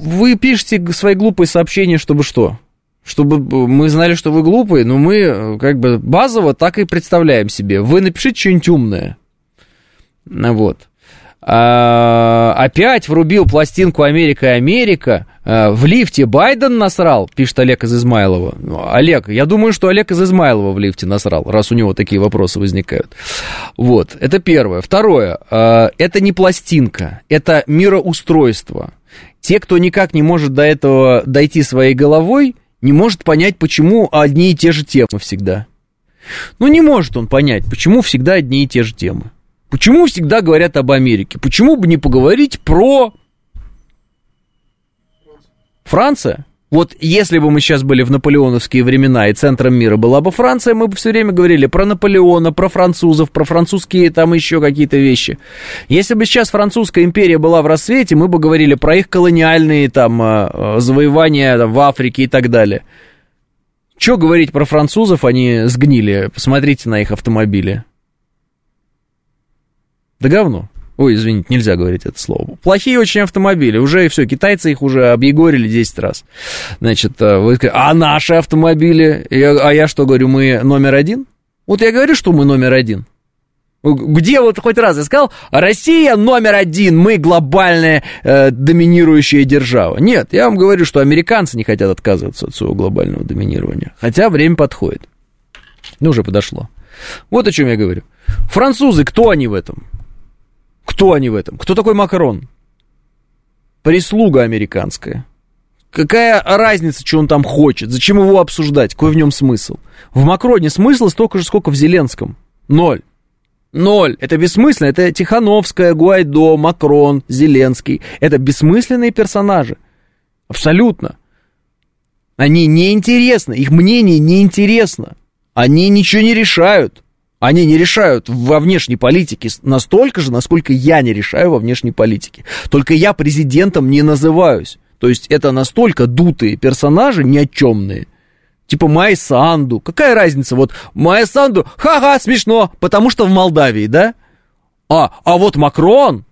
вы пишете свои глупые сообщения, чтобы что? Чтобы мы знали, что вы глупые, но мы как бы базово так и представляем себе. Вы напишите что-нибудь умное. Вот. А, опять врубил пластинку «Америка, Америка». А, в лифте Байден насрал, пишет Олег из Измайлова. Ну, Олег, я думаю, что Олег из Измайлова в лифте насрал, раз у него такие вопросы возникают. Вот, это первое. Второе, а, это не пластинка, это мироустройство. Те, кто никак не может до этого дойти своей головой, не может понять, почему одни и те же темы всегда. Ну, не может он понять, почему всегда одни и те же темы. Почему всегда говорят об Америке? Почему бы не поговорить про... Франция? Вот если бы мы сейчас были в наполеоновские времена и центром мира была бы Франция, мы бы все время говорили про Наполеона, про французов, про французские там еще какие-то вещи. Если бы сейчас французская империя была в рассвете, мы бы говорили про их колониальные там э, э, завоевания там, в Африке и так далее. Что говорить про французов, они сгнили, посмотрите на их автомобили. Да говно. Ой, извините, нельзя говорить это слово. Плохие очень автомобили. Уже и все, китайцы их уже объегорили 10 раз. Значит, э, вы скажете, а наши автомобили? Я, а я что говорю, мы номер один? Вот я говорю, что мы номер один. Где вот хоть раз я сказал, Россия номер один, мы глобальная э, доминирующая держава. Нет, я вам говорю, что американцы не хотят отказываться от своего глобального доминирования. Хотя время подходит. Ну, уже подошло. Вот о чем я говорю. Французы, кто они в этом? Кто они в этом? Кто такой Макрон? Прислуга американская. Какая разница, что он там хочет? Зачем его обсуждать? Какой в нем смысл? В Макроне смысла столько же, сколько в Зеленском. Ноль. Ноль. Это бессмысленно. Это Тихановская, Гуайдо, Макрон, Зеленский. Это бессмысленные персонажи. Абсолютно. Они неинтересны. Их мнение неинтересно. Они ничего не решают. Они не решают во внешней политике настолько же, насколько я не решаю во внешней политике. Только я президентом не называюсь. То есть это настолько дутые персонажи, ни о чемные. Типа Майя Санду. Какая разница? Вот Майя Санду, ха-ха, смешно, потому что в Молдавии, да? А, а вот Макрон,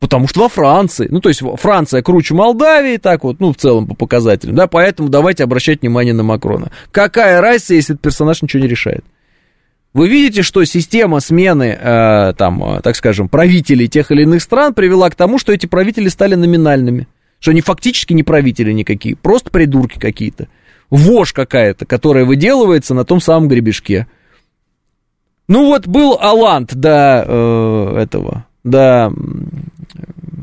потому что во Франции. Ну, то есть Франция круче Молдавии, так вот, ну, в целом по показателям, да, поэтому давайте обращать внимание на Макрона. Какая разница, если этот персонаж ничего не решает? Вы видите, что система смены, э, там, э, так скажем, правителей тех или иных стран привела к тому, что эти правители стали номинальными. Что они фактически не правители никакие, просто придурки какие-то. Вошь какая-то, которая выделывается на том самом гребешке. Ну вот был Алант до э, этого, до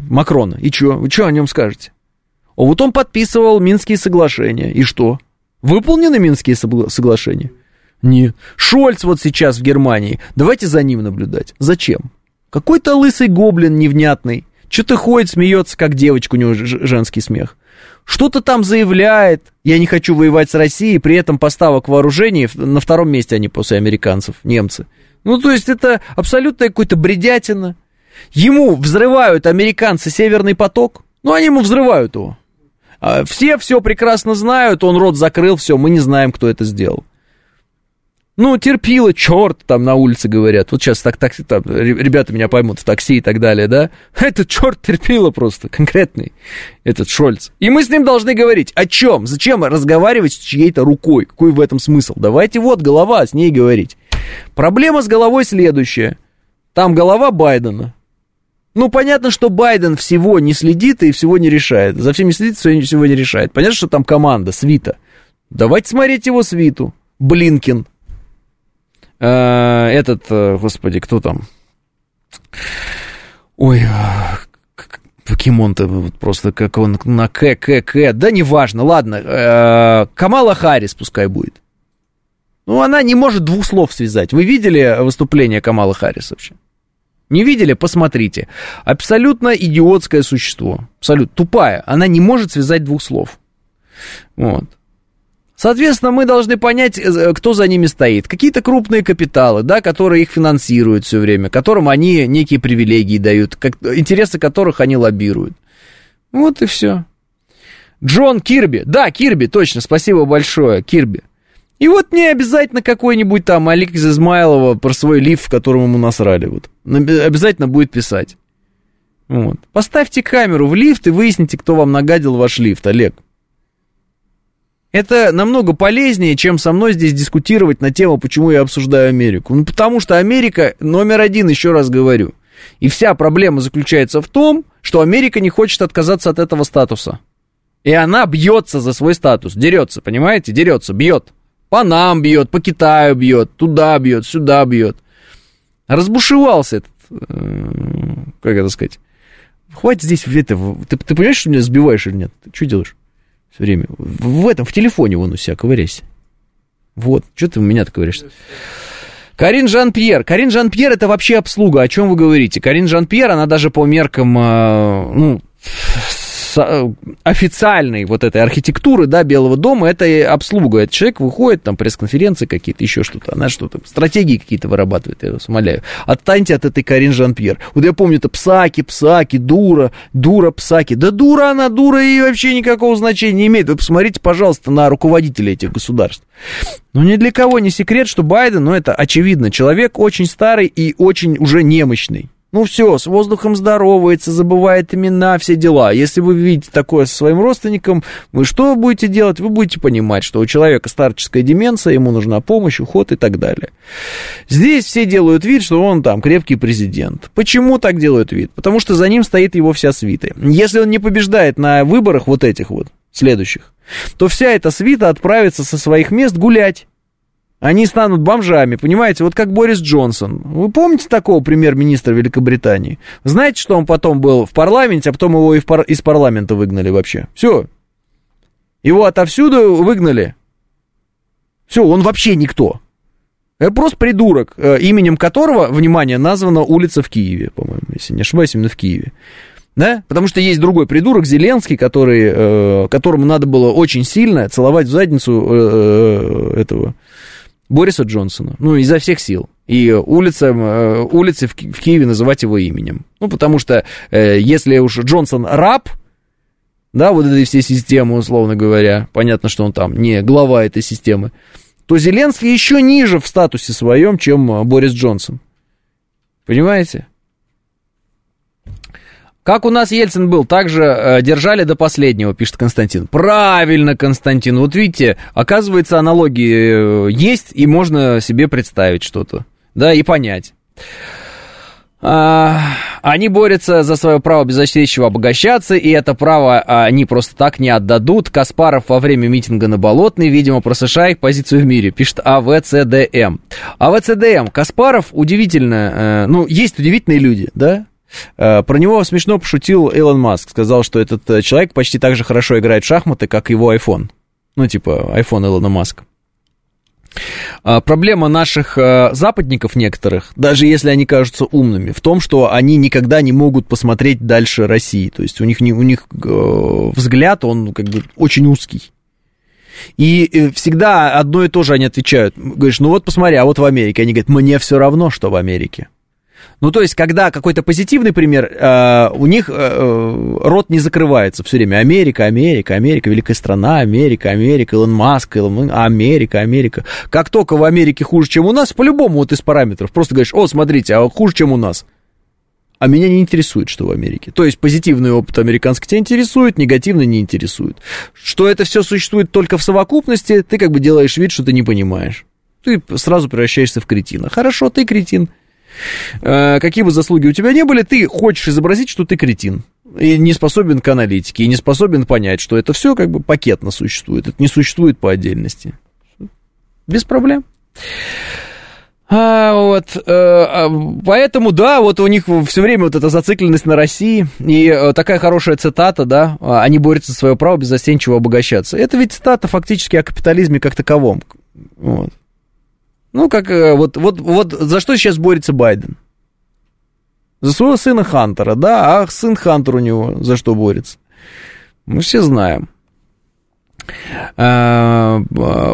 Макрона. И что? Вы что о нем скажете? О, вот он подписывал Минские соглашения. И что? Выполнены Минские соглашения? Нет. Шольц вот сейчас в Германии. Давайте за ним наблюдать. Зачем? Какой-то лысый гоблин невнятный. Что-то ходит, смеется, как девочка, у него женский смех. Что-то там заявляет, я не хочу воевать с Россией, при этом поставок вооружений на втором месте они после американцев, немцы. Ну, то есть это абсолютно какой-то бредятина. Ему взрывают американцы Северный поток, ну, они ему взрывают его. А все все прекрасно знают, он рот закрыл, все, мы не знаем, кто это сделал. Ну, терпила, черт, там на улице говорят. Вот сейчас так, так, там, ребята меня поймут в такси и так далее, да? Этот черт терпила просто, конкретный, этот Шольц. И мы с ним должны говорить, о чем? Зачем разговаривать с чьей-то рукой? Какой в этом смысл? Давайте вот голова, с ней говорить. Проблема с головой следующая. Там голова Байдена. Ну, понятно, что Байден всего не следит и всего не решает. За всеми следит, всего не решает. Понятно, что там команда, свита. Давайте смотреть его свиту. Блинкин, этот, э, господи, кто там? Ой, покемон-то просто как он на К, К, К. Да неважно, ладно. Э, Камала Харрис пускай будет. Ну, она не может двух слов связать. Вы видели выступление Камала Харрис вообще? Не видели? Посмотрите. Абсолютно идиотское существо. Абсолютно тупая. Она не может связать двух слов. Вот. Соответственно, мы должны понять, э, кто за ними стоит. Какие-то крупные капиталы, да, которые их финансируют все время, которым они некие привилегии дают, как, интересы которых они лоббируют. Вот и все. Джон Кирби. Да, Кирби, точно, спасибо большое, Кирби. И вот не обязательно какой-нибудь там Олег из Измайлова про свой лифт, в котором ему насрали. Вот. Обязательно будет писать. Вот. Поставьте камеру в лифт и выясните, кто вам нагадил ваш лифт, Олег. Это намного полезнее, чем со мной здесь дискутировать на тему, почему я обсуждаю Америку. Ну, потому что Америка номер один, еще раз говорю. И вся проблема заключается в том, что Америка не хочет отказаться от этого статуса. И она бьется за свой статус, дерется, понимаете, дерется, бьет. По нам бьет, по Китаю бьет, туда бьет, сюда бьет. Разбушевался этот, э, как это сказать, хватит здесь, это, ты, ты понимаешь, что меня сбиваешь или нет? Ты что делаешь? Все время. В этом, в телефоне вон у себя ковыряйся. Вот, что ты у меня-то говоришь? Карин Жан-Пьер. Карин Жан-Пьер это вообще обслуга. О чем вы говорите? Карин Жан-Пьер, она даже по меркам, э, ну, официальной вот этой архитектуры, да, Белого дома, это обслуга. Этот человек выходит, там, пресс-конференции какие-то, еще что-то, она что-то, стратегии какие-то вырабатывает, я вас умоляю. Отстаньте от этой Карин Жан-Пьер. Вот я помню, это псаки, псаки, дура, дура, псаки. Да дура она, дура, и вообще никакого значения не имеет. Вы посмотрите, пожалуйста, на руководителей этих государств. Ну, ни для кого не секрет, что Байден, ну, это очевидно, человек очень старый и очень уже немощный. Ну все, с воздухом здоровается, забывает имена, все дела. Если вы видите такое со своим родственником, вы что будете делать? Вы будете понимать, что у человека старческая деменция, ему нужна помощь, уход и так далее. Здесь все делают вид, что он там крепкий президент. Почему так делают вид? Потому что за ним стоит его вся свита. Если он не побеждает на выборах вот этих вот, следующих, то вся эта свита отправится со своих мест гулять. Они станут бомжами, понимаете? Вот как Борис Джонсон. Вы помните такого премьер-министра Великобритании? Знаете, что он потом был в парламенте, а потом его и пар... из парламента выгнали вообще? Все. Его отовсюду выгнали. Все, он вообще никто. Это просто придурок, э, именем которого, внимание, названа улица в Киеве, по-моему, если не ошибаюсь, именно в Киеве. Да? Потому что есть другой придурок, Зеленский, который, э, которому надо было очень сильно целовать в задницу э, э этого Бориса Джонсона. Ну, изо всех сил. И улица, э, улицы в, Киеве называть его именем. Ну, потому что э, если уж Джонсон раб, да, вот этой всей системы, условно говоря, понятно, что он там не глава этой системы, то Зеленский еще ниже в статусе своем, чем э, Борис Джонсон. Понимаете? Как у нас Ельцин был, также э, держали до последнего, пишет Константин. Правильно, Константин. Вот видите, оказывается, аналогии э, есть, и можно себе представить что-то. Да, и понять. А, они борются за свое право беззащитного обогащаться, и это право они просто так не отдадут. Каспаров во время митинга на Болотной, видимо, про США их позицию в мире, пишет АВЦДМ. АВЦДМ. Каспаров удивительно, э, ну, есть удивительные люди, да? Э, про него смешно пошутил Илон Маск. Сказал, что этот э, человек почти так же хорошо играет в шахматы, как его iPhone. Ну, типа, iPhone Илона Маска. А, проблема наших а, западников некоторых, даже если они кажутся умными, в том, что они никогда не могут посмотреть дальше России. То есть у них, у них э, взгляд, он как бы очень узкий. И всегда одно и то же они отвечают. Говоришь, ну вот посмотри, а вот в Америке. Они говорят, мне все равно, что в Америке. Ну, то есть, когда какой-то позитивный пример, э, у них э, э, рот не закрывается все время. Америка, Америка, Америка, великая страна, Америка, Америка, Илон Маск, Илон, Америка, Америка. Как только в Америке хуже, чем у нас, по-любому вот из параметров, просто говоришь, о, смотрите, а хуже, чем у нас. А меня не интересует, что в Америке. То есть позитивный опыт американский тебя интересует, негативный не интересует. Что это все существует только в совокупности, ты как бы делаешь вид, что ты не понимаешь. Ты сразу превращаешься в кретина. Хорошо, ты кретин. Э, какие бы заслуги у тебя не были, ты хочешь изобразить, что ты кретин. И не способен к аналитике, и не способен понять, что это все как бы пакетно существует. Это не существует по отдельности. Без проблем. А, вот, э, а, поэтому, да, вот у них все время вот эта зацикленность на России, и э, такая хорошая цитата, да, а, они борются за свое право беззастенчиво обогащаться. Это ведь цитата фактически о капитализме как таковом. Вот. Ну, как э, вот, вот, вот за что сейчас борется Байден? За своего сына Хантера, да? А сын Хантер у него за что борется? Мы все знаем. А,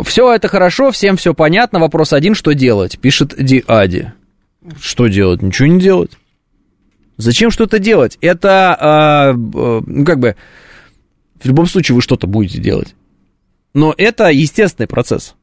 все это хорошо, всем все понятно. Вопрос один, что делать? Пишет Диади. Что делать? Ничего не делать. Зачем что-то делать? Это, ну, как бы, в любом случае вы что-то будете делать. Но это естественный процесс.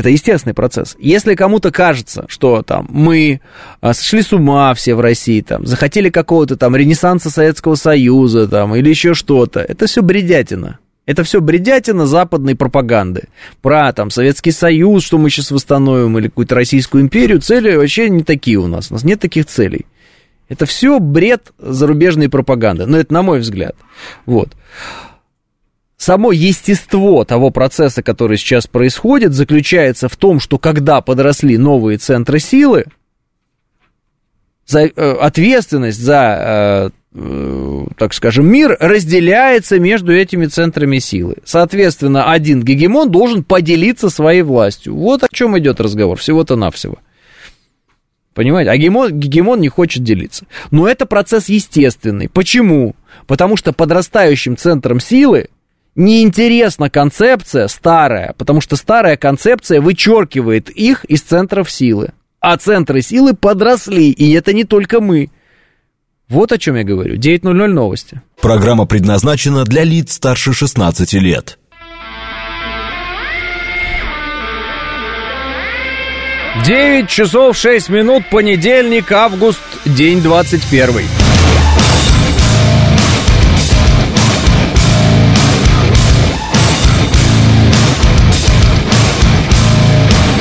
Это естественный процесс. Если кому-то кажется, что там мы а, сошли с ума все в России, там, захотели какого-то там ренессанса Советского Союза, там, или еще что-то, это все бредятина. Это все бредятина западной пропаганды. Про там Советский Союз, что мы сейчас восстановим, или какую-то Российскую империю. Цели вообще не такие у нас. У нас нет таких целей. Это все бред зарубежной пропаганды. Но это на мой взгляд. Вот само естество того процесса, который сейчас происходит, заключается в том, что когда подросли новые центры силы, за, э, ответственность за, э, э, так скажем, мир разделяется между этими центрами силы. Соответственно, один гегемон должен поделиться своей властью. Вот о чем идет разговор, всего-то навсего. Понимаете? А гегемон, гегемон не хочет делиться. Но это процесс естественный. Почему? Потому что подрастающим центром силы неинтересна концепция старая, потому что старая концепция вычеркивает их из центров силы. А центры силы подросли, и это не только мы. Вот о чем я говорю. 9.00 новости. Программа предназначена для лиц старше 16 лет. 9 часов 6 минут, понедельник, август, день 21.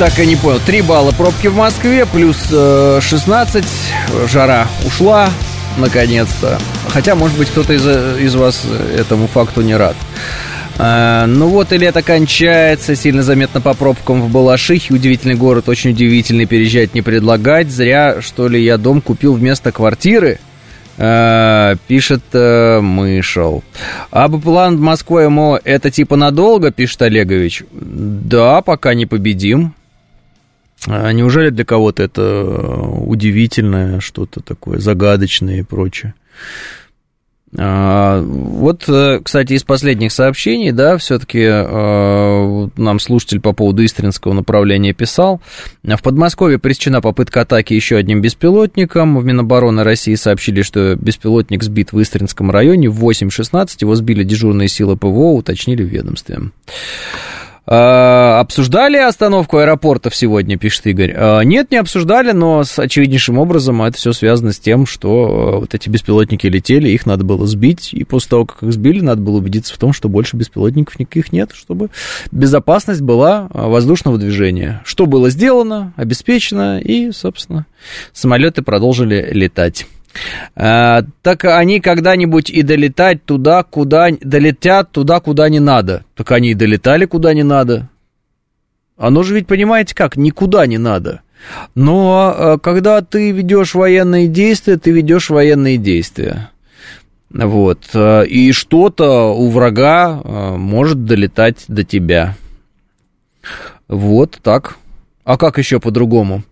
Так и не понял. Три балла пробки в Москве, плюс э, 16. Жара ушла, наконец-то. Хотя, может быть, кто-то из, из вас этому факту не рад. Э, ну вот и лето кончается, сильно заметно по пробкам в Балашихе. Удивительный город, очень удивительный, переезжать не предлагать. Зря, что ли, я дом купил вместо квартиры. Э, пишет э, Мышел. Абуплан Москва ему это типа надолго, пишет Олегович. Да, пока не победим. А неужели для кого-то это э, удивительное, что-то такое загадочное и прочее? А, вот, э, кстати, из последних сообщений, да, все-таки э, нам слушатель по поводу Истринского направления писал. В Подмосковье пресечена попытка атаки еще одним беспилотником. В Минобороны России сообщили, что беспилотник сбит в Истринском районе в 8.16. Его сбили дежурные силы ПВО, уточнили в ведомстве. А, обсуждали остановку аэропортов сегодня, пишет Игорь. А, нет, не обсуждали, но с очевиднейшим образом это все связано с тем, что вот эти беспилотники летели, их надо было сбить, и после того, как их сбили, надо было убедиться в том, что больше беспилотников никаких нет, чтобы безопасность была воздушного движения. Что было сделано, обеспечено, и, собственно, самолеты продолжили летать. А, так они когда-нибудь и долетать туда, куда долетят туда, куда не надо. Так они и долетали куда не надо. Оно же ведь понимаете как, никуда не надо. Но а, когда ты ведешь военные действия, ты ведешь военные действия. Вот. А, и что-то у врага может долетать до тебя. Вот так. А как еще по-другому?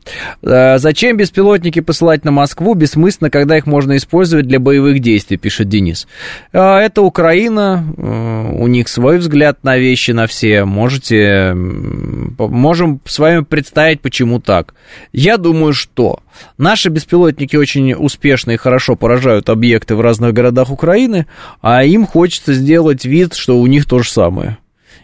Э, зачем беспилотники посылать на Москву? Бессмысленно, когда их можно использовать для боевых действий, пишет Денис. Э, это Украина, э, у них свой взгляд на вещи, на все. Можете, можем с вами представить, почему так. Я думаю, что наши беспилотники очень успешно и хорошо поражают объекты в разных городах Украины, а им хочется сделать вид, что у них то же самое.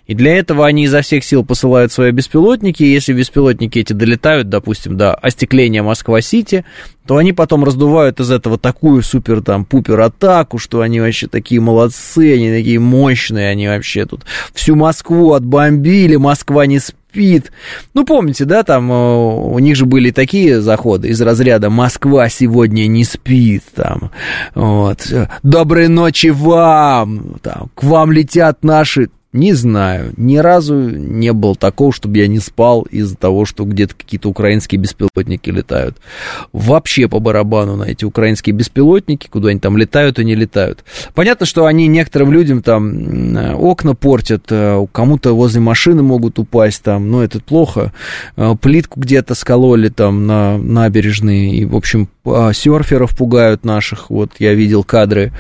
И для этого они изо всех сил посылают свои беспилотники. И если беспилотники эти долетают, допустим, до остекления Москва-Сити, то они потом раздувают из этого такую супер там пупер атаку, что они вообще такие молодцы, они такие мощные, они вообще тут всю Москву отбомбили, Москва не спит. Ну, помните, да, там э, у них же были такие заходы из разряда «Москва сегодня не спит», там, вот, «Доброй ночи вам», там, «К вам летят наши...» Не знаю, ни разу не было такого, чтобы я не спал из-за того, что где-то какие-то украинские беспилотники летают. Вообще по барабану на эти украинские беспилотники, куда они там летают и не летают. Понятно, что они некоторым людям там окна портят, э, кому-то возле машины могут упасть там, но это плохо. Э, плитку где-то скололи там на набережной, и, в общем, серферов пугают наших, вот я видел кадры.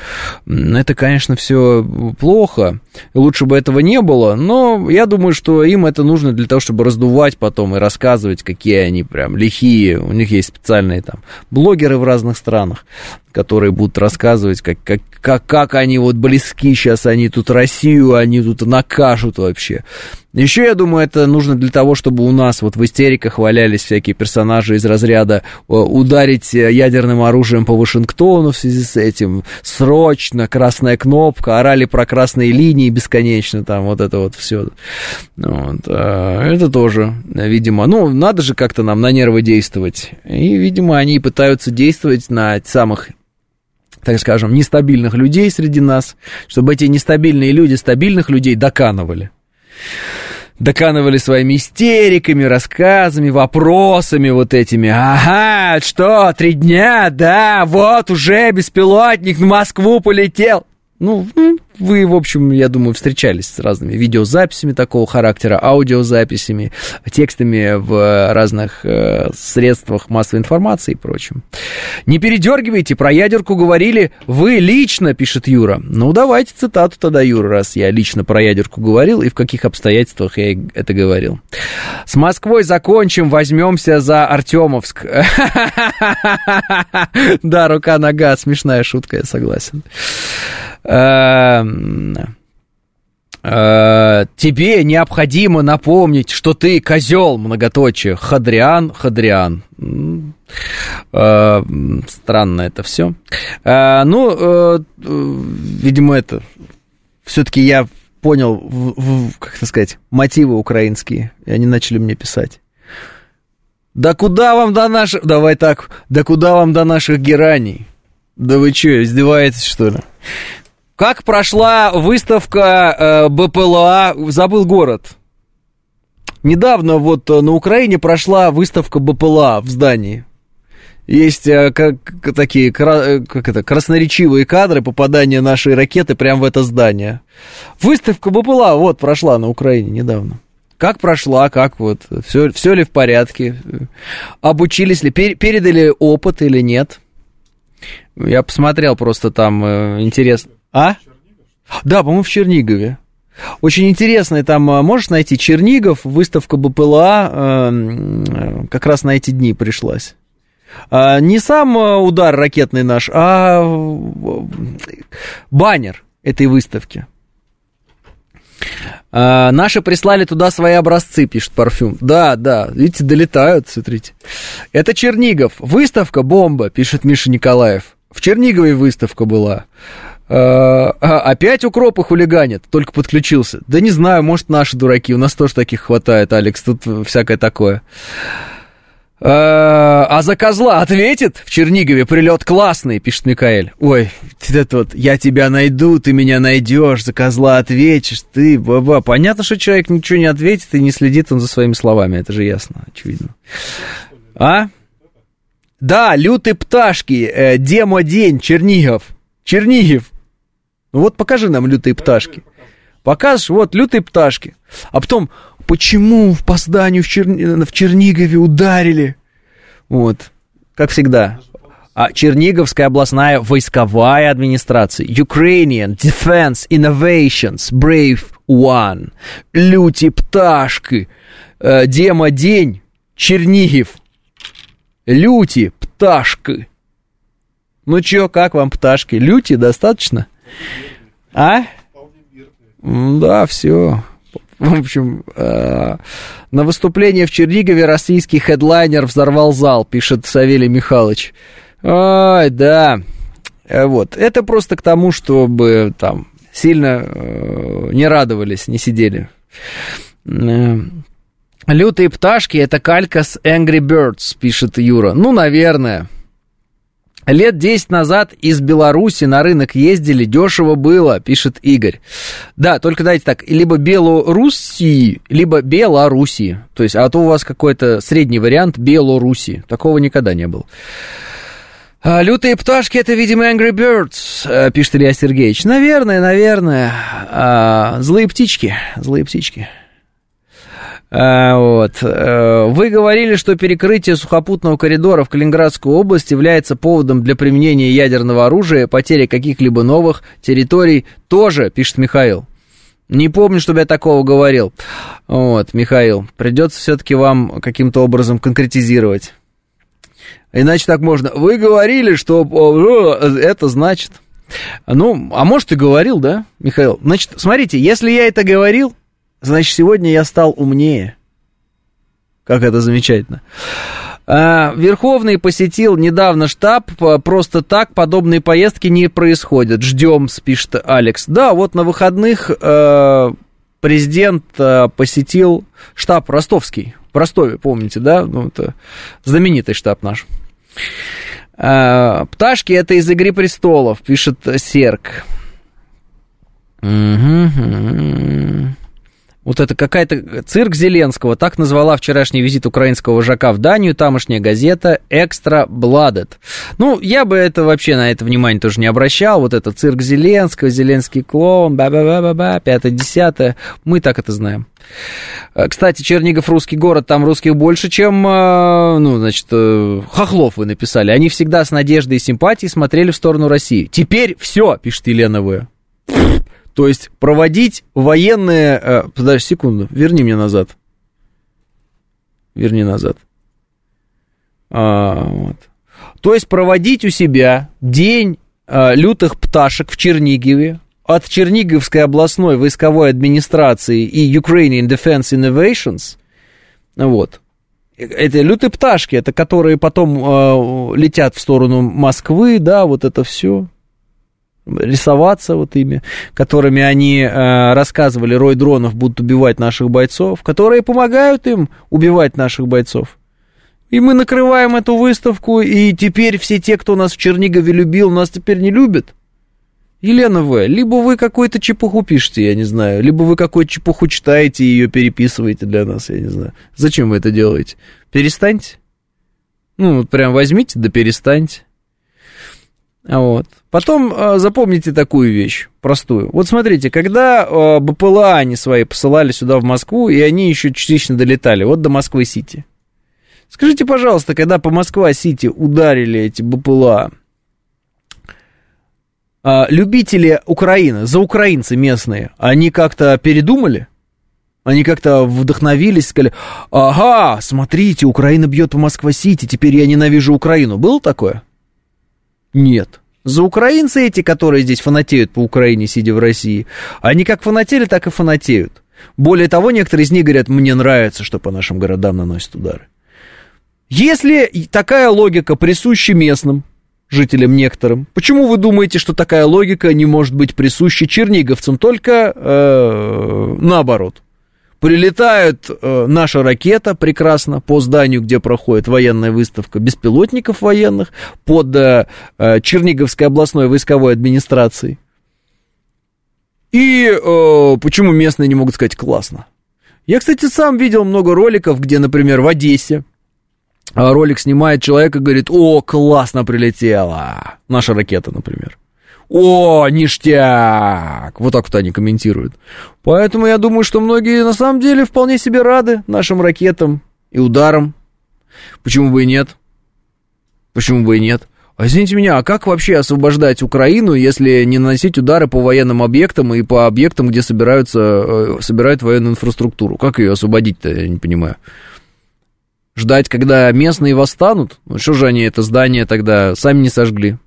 Это, конечно, все плохо, лучше бы этого не было, но я думаю, что им это нужно для того, чтобы раздувать потом и рассказывать, какие они прям лихие. У них есть специальные там блогеры в разных странах, которые будут рассказывать, как, как, как, как они вот близки сейчас, они тут Россию, они тут накажут вообще. Еще, я думаю, это нужно для того, чтобы у нас вот в истериках валялись всякие персонажи из разряда ударить ядерным оружием по Вашингтону в связи с этим, срочно, красная кнопка, орали про красные линии бесконечно, там вот это вот все. Вот. А, это тоже, видимо, ну, надо же как-то нам на нервы действовать. И, видимо, они пытаются действовать на самых так скажем, нестабильных людей среди нас, чтобы эти нестабильные люди стабильных людей доканывали доканывали своими истериками, рассказами, вопросами вот этими. Ага, что, три дня, да, вот уже беспилотник в Москву полетел. Ну вы, в общем, я думаю, встречались с разными видеозаписями такого характера, аудиозаписями, текстами в разных э, средствах массовой информации и прочем. Не передергивайте, про ядерку говорили вы лично, пишет Юра. Ну, давайте цитату тогда, Юра, раз я лично про ядерку говорил и в каких обстоятельствах я это говорил. С Москвой закончим, возьмемся за Артемовск. Да, рука-нога, смешная шутка, я согласен. Эм, э, тебе необходимо напомнить, что ты козел, многоточие, Хадриан, Хадриан. Э, странно это все. Э, ну, видимо, это все-таки я понял, как это сказать, мотивы украинские, и они начали мне писать. Да куда вам до наших... Давай так, да куда вам до наших гераний? Да вы что, издеваетесь, что ли? Как прошла выставка э, БПЛА «Забыл город»? Недавно вот э, на Украине прошла выставка БПЛА в здании. Есть э, как, такие э, как это, красноречивые кадры попадания нашей ракеты прямо в это здание. Выставка БПЛА вот прошла на Украине недавно. Как прошла, как вот, все, все ли в порядке, обучились ли, пер, передали опыт или нет. Я посмотрел просто там интересно. А? Да, по-моему, в Чернигове. Очень интересно, там а, можешь найти Чернигов, выставка БПЛА э, как раз на эти дни пришлась. А, не сам а, удар ракетный наш, а баннер этой выставки. А, наши прислали туда свои образцы, пишет парфюм. Да, да, видите, долетают, смотрите. Это Чернигов. Выставка бомба, пишет Миша Николаев. В Чернигове выставка была. А, а, опять укропы хулиганят, только подключился. Да не знаю, может, наши дураки, у нас тоже таких хватает, Алекс, тут всякое такое. А, а за козла ответит в Чернигове прилет классный, пишет Микаэль. Ой, это вот, я тебя найду, ты меня найдешь, за козла ответишь, ты, баба. Понятно, что человек ничего не ответит и не следит он за своими словами, это же ясно, очевидно. А? Да, лютые пташки, э, демо-день, Чернигов. Чернигов. Ну вот покажи нам лютые пташки. Покажешь, вот, лютые пташки. А потом, почему в по зданию в, Черни... в Чернигове ударили? Вот, как всегда. А Черниговская областная войсковая администрация, Ukrainian Defense Innovations, Brave One, Люти Пташки, э, Дема День, Чернигов, Люти Пташки. Ну чё, как вам пташки? Люти достаточно? А? Да, все. В общем, э, на выступление в Чернигове российский хедлайнер взорвал зал, пишет Савелий Михайлович. Ой, да. Э, вот. Это просто к тому, чтобы там сильно э, не радовались, не сидели. Лютые пташки это калька с Angry Birds, пишет Юра. Ну, наверное. Лет 10 назад из Беларуси на рынок ездили, дешево было, пишет Игорь. Да, только дайте так, либо Белоруссии, либо Белоруссии. То есть, а то у вас какой-то средний вариант Белоруссии. Такого никогда не было. А, лютые пташки это, видимо, Angry Birds, э, пишет Илья Сергеевич. Наверное, наверное. А, злые птички, злые птички. А, вот. Э, вы говорили, что перекрытие сухопутного коридора в Калининградскую область является поводом для применения ядерного оружия, потери каких-либо новых территорий тоже, пишет Михаил. Не помню, чтобы я такого говорил. Вот, Михаил, придется все-таки вам каким-то образом конкретизировать. Иначе так можно. Вы говорили, что это значит. Ну, а может и говорил, да, Михаил? Значит, смотрите, если я это говорил, Значит, сегодня я стал умнее. Как это замечательно. А, Верховный посетил недавно штаб. Просто так подобные поездки не происходят. Ждем, пишет Алекс. Да, вот на выходных э, президент э, посетил штаб ростовский. В Ростове, помните, да? Ну, это знаменитый штаб наш. А, Пташки это из Игры престолов, пишет Серк. Угу. Вот это какая-то цирк Зеленского, так назвала вчерашний визит украинского вожака в Данию тамошняя газета «Экстра Бладет». Ну, я бы это вообще на это внимание тоже не обращал. Вот это цирк Зеленского, Зеленский клоун, ба-ба-ба-ба-ба, пятое-десятое. Мы так это знаем. Э, кстати, Чернигов русский город, там русских больше, чем, э, ну, значит, э, Хохлов вы написали. Они всегда с надеждой и симпатией смотрели в сторону России. Теперь все, пишет Елена В. То есть проводить военные... Э, подожди секунду, верни мне назад. Верни назад. А, вот. То есть проводить у себя день э, лютых пташек в Чернигове от Черниговской областной войсковой администрации и Ukrainian Defense Innovations, вот, это лютые пташки, это которые потом э, летят в сторону Москвы, да, вот это все рисоваться вот ими, которыми они э, рассказывали, рой дронов будут убивать наших бойцов, которые помогают им убивать наших бойцов. И мы накрываем эту выставку, и теперь все те, кто нас в Чернигове любил, нас теперь не любят. Елена В., либо вы какую-то чепуху пишете, я не знаю, либо вы какую-то чепуху читаете и ее переписываете для нас, я не знаю. Зачем вы это делаете? Перестаньте. Ну, вот прям возьмите да перестаньте. Вот. Потом э, запомните такую вещь, простую. Вот смотрите, когда э, БПЛА они свои посылали сюда, в Москву, и они еще частично долетали, вот до Москвы-Сити. Скажите, пожалуйста, когда по Москва-Сити ударили эти БПЛА, э, любители Украины, за украинцы местные, они как-то передумали? Они как-то вдохновились, сказали, ага, смотрите, Украина бьет по Москва-Сити, теперь я ненавижу Украину. Было такое? Нет. За украинцы эти, которые здесь фанатеют по Украине, сидя в России, они как фанатели, так и фанатеют. Более того, некоторые из них говорят, мне нравится, что по нашим городам наносят удары. Если такая логика присуща местным жителям некоторым, почему вы думаете, что такая логика не может быть присуща черниговцам, только э, наоборот? Прилетает э, наша ракета прекрасно по зданию, где проходит военная выставка беспилотников военных под э, э, Черниговской областной войсковой администрацией. И э, почему местные не могут сказать классно? Я, кстати, сам видел много роликов, где, например, в Одессе э, ролик снимает человек и говорит, о, классно прилетела. Наша ракета, например. О, ништяк! Вот так вот они комментируют. Поэтому я думаю, что многие на самом деле вполне себе рады нашим ракетам и ударам. Почему бы и нет? Почему бы и нет? А извините меня, а как вообще освобождать Украину, если не наносить удары по военным объектам и по объектам, где собираются, э, собирают военную инфраструктуру? Как ее освободить-то, я не понимаю. Ждать, когда местные восстанут? Ну что же они это здание тогда сами не сожгли?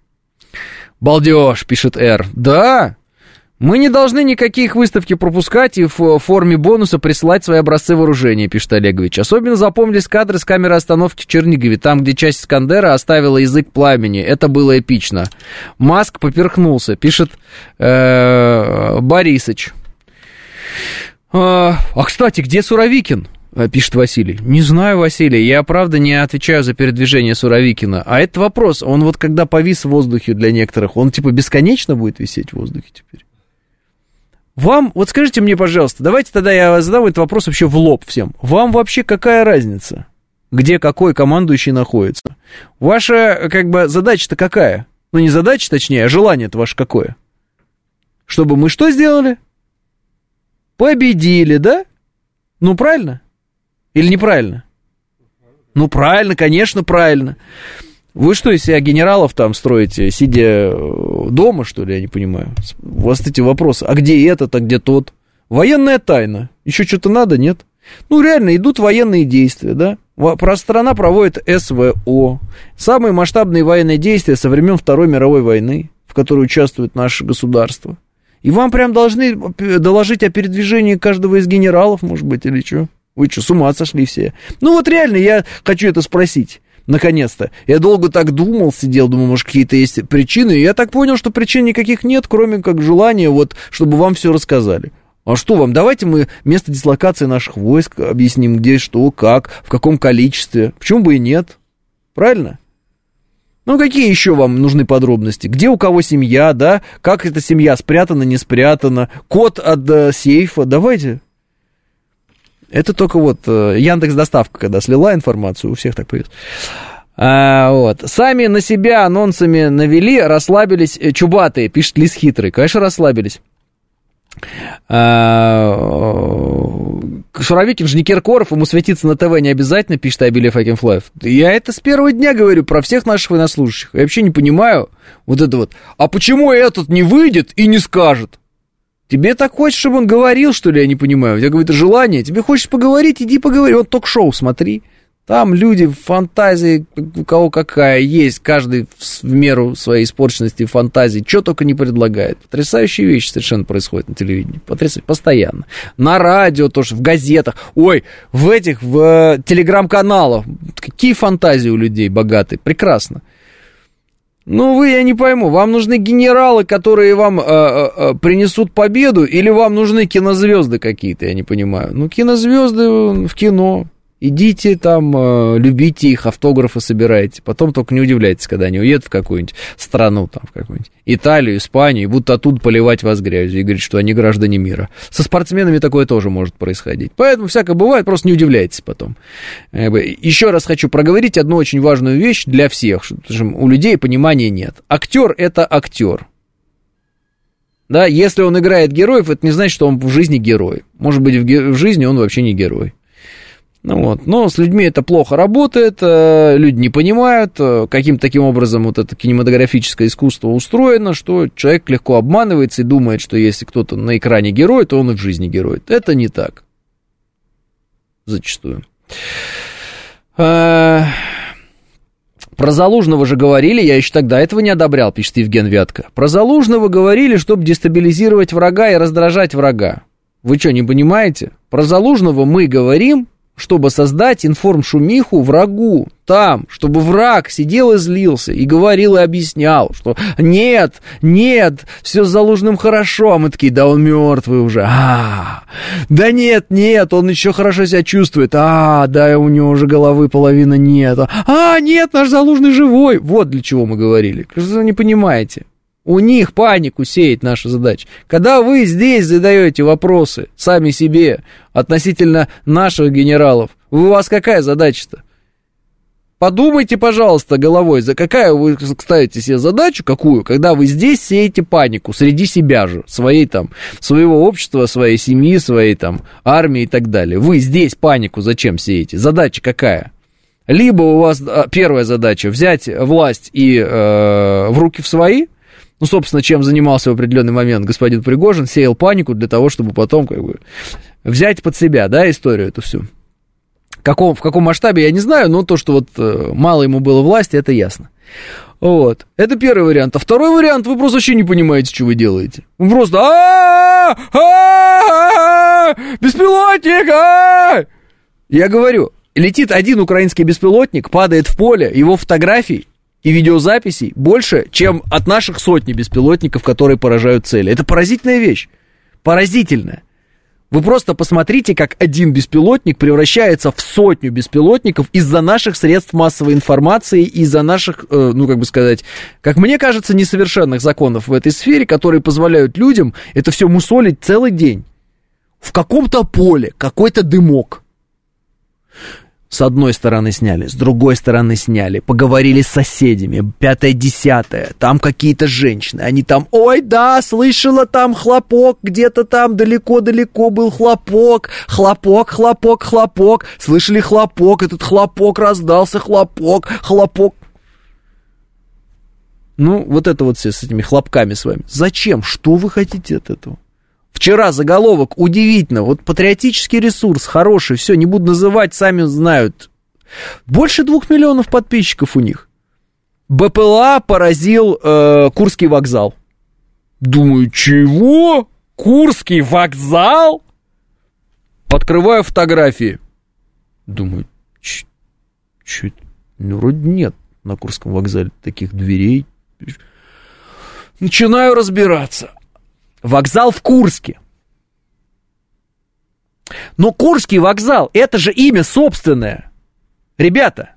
Балдеж, пишет Р. Да, мы не должны никаких выставки пропускать и в форме бонуса присылать свои образцы вооружения, пишет Олегович. Особенно запомнились кадры с камеры остановки в Чернигове, там, где часть Искандера оставила язык пламени. Это было эпично. Маск поперхнулся, пишет э, Борисыч. А, а, кстати, где Суровикин? Э, пишет Василий. Не знаю, Василий, я правда не отвечаю за передвижение Суровикина. А это вопрос, он вот когда повис в воздухе для некоторых, он типа бесконечно будет висеть в воздухе теперь? Вам, вот скажите мне, пожалуйста, давайте тогда я задам этот вопрос вообще в лоб всем. Вам вообще какая разница, где какой командующий находится? Ваша, как бы, задача-то какая? Ну, не задача, точнее, а желание-то ваше какое? Чтобы мы что сделали? Победили, да? Ну, правильно? Или неправильно? Ну, правильно, конечно, правильно. Вы что, из себя генералов там строите, сидя э, дома, что ли, я не понимаю? У вас эти вопросы, а где этот, а где тот? Военная тайна. Еще что-то надо, нет? Ну, реально, идут военные действия, да? Страна проводит СВО. Самые масштабные военные действия со времен Второй мировой войны, в которой участвует наше государство. И вам прям должны доложить о передвижении каждого из генералов, может быть, или что? Вы что, с ума сошли все? Ну вот реально, я хочу это спросить. Наконец-то. Я долго так думал, сидел, думал, может, какие-то есть причины. И я так понял, что причин никаких нет, кроме как желания, вот, чтобы вам все рассказали. А что вам? Давайте мы место дислокации наших войск объясним, где, что, как, в каком количестве. Почему бы и нет? Правильно? Ну, какие еще вам нужны подробности? Где у кого семья, да? Как эта семья спрятана, не спрятана? Код от э, сейфа? Давайте. Это только вот э, Яндекс Доставка, когда слила информацию, у всех так появилось. А, вот. Сами на себя анонсами навели, расслабились э, чубатые, пишет Лис Хитрый. Конечно, расслабились. А, Шуровикин же не Киркоров, ему светиться на ТВ не обязательно, пишет Абилев Акинфлаев. Я это с первого дня говорю про всех наших военнослужащих. Я вообще не понимаю вот это вот. А почему этот не выйдет и не скажет? Тебе так хочешь, чтобы он говорил, что ли, я не понимаю? У тебя какое-то желание. Тебе хочешь поговорить, иди поговори. Вот ток-шоу смотри. Там люди в фантазии, у кого какая есть, каждый в меру своей испорченности фантазии, что только не предлагает. Потрясающие вещи совершенно происходят на телевидении. Потрясающе, постоянно. На радио тоже, в газетах. Ой, в этих, в э, телеграм-каналах. Какие фантазии у людей богатые. Прекрасно. Ну, вы, я не пойму, вам нужны генералы, которые вам э, э, э, принесут победу, или вам нужны кинозвезды какие-то, я не понимаю. Ну, кинозвезды в кино, Идите там, э, любите их, автографы собирайте. Потом только не удивляйтесь, когда они уедут в какую-нибудь страну, там, в какую-нибудь Италию, Испанию, и будут оттуда поливать вас грязью и говорить, что они граждане мира. Со спортсменами такое тоже может происходить. Поэтому всякое бывает, просто не удивляйтесь потом. Еще раз хочу проговорить одну очень важную вещь для всех, что у людей понимания нет. Актер – это актер. Да, если он играет героев, это не значит, что он в жизни герой. Может быть, в, в жизни он вообще не герой. Ну, вот. Но с людьми это плохо работает, э, люди не понимают, э, каким таким образом вот это кинематографическое искусство устроено, что человек легко обманывается и думает, что если кто-то на экране герой, то он и в жизни герой. Это не так. Зачастую. Э, про Залужного же говорили, я еще тогда этого не одобрял, пишет Евген Вятка. Про Залужного говорили, чтобы дестабилизировать врага и раздражать врага. Вы что, не понимаете? Про Залужного мы говорим, чтобы создать информшумиху врагу там, чтобы враг сидел и злился, и говорил и объяснял, что нет, нет, все с Залужным хорошо, а мы такие, да он мертвый уже, а, да нет, нет, он еще хорошо себя чувствует, а, да, у него уже головы половина нет, а, нет, наш Залужный живой, вот для чего мы говорили, вы не понимаете. У них панику сеять наша задача. Когда вы здесь задаете вопросы сами себе относительно наших генералов, у вас какая задача-то? Подумайте, пожалуйста, головой, за какая вы ставите себе задачу, какую, когда вы здесь сеете панику среди себя же, своей там, своего общества, своей семьи, своей там армии и так далее. Вы здесь панику зачем сеете? Задача какая? Либо у вас а, первая задача взять власть и э, в руки в свои, ну, собственно, чем занимался в определенный момент господин Пригожин, сеял панику для того, чтобы потом как бы взять под себя, да, историю эту всю. Каком, в каком масштабе, я не знаю, но то, что вот э, мало ему было власти, это ясно. Вот. Это первый вариант. А второй вариант, вы просто вообще не понимаете, что вы делаете. Вы просто беспилотник! Я говорю, летит один украинский беспилотник, падает в поле, его фотографии и видеозаписей больше, чем от наших сотни беспилотников, которые поражают цели. Это поразительная вещь. Поразительная. Вы просто посмотрите, как один беспилотник превращается в сотню беспилотников из-за наших средств массовой информации, из-за наших, э, ну, как бы сказать, как мне кажется, несовершенных законов в этой сфере, которые позволяют людям это все мусолить целый день. В каком-то поле какой-то дымок. С одной стороны сняли, с другой стороны сняли, поговорили с соседями, пятое, десятое, там какие-то женщины, они там, ой, да, слышала там хлопок, где-то там далеко-далеко был хлопок, хлопок, хлопок, хлопок, слышали хлопок, этот хлопок раздался, хлопок, хлопок. Ну, вот это вот все с этими хлопками с вами. Зачем? Что вы хотите от этого? Вчера заголовок удивительно, вот патриотический ресурс хороший, все, не буду называть, сами знают. Больше двух миллионов подписчиков у них. БПЛА поразил э, Курский вокзал. Думаю, чего? Курский вокзал? Открываю фотографии. Думаю, что ну, вроде нет на Курском вокзале таких дверей. Начинаю разбираться. Вокзал в Курске. Но Курский вокзал, это же имя собственное. Ребята,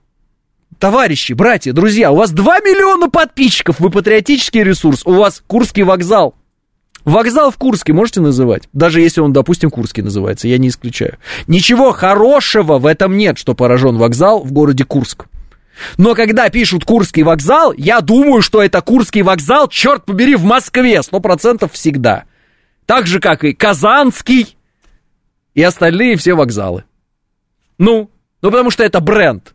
товарищи, братья, друзья, у вас 2 миллиона подписчиков, вы патриотический ресурс, у вас Курский вокзал. Вокзал в Курске можете называть? Даже если он, допустим, Курский называется, я не исключаю. Ничего хорошего в этом нет, что поражен вокзал в городе Курск. Но когда пишут Курский вокзал, я думаю, что это Курский вокзал, черт побери, в Москве, сто процентов всегда. Так же, как и Казанский и остальные все вокзалы. Ну, ну потому что это бренд.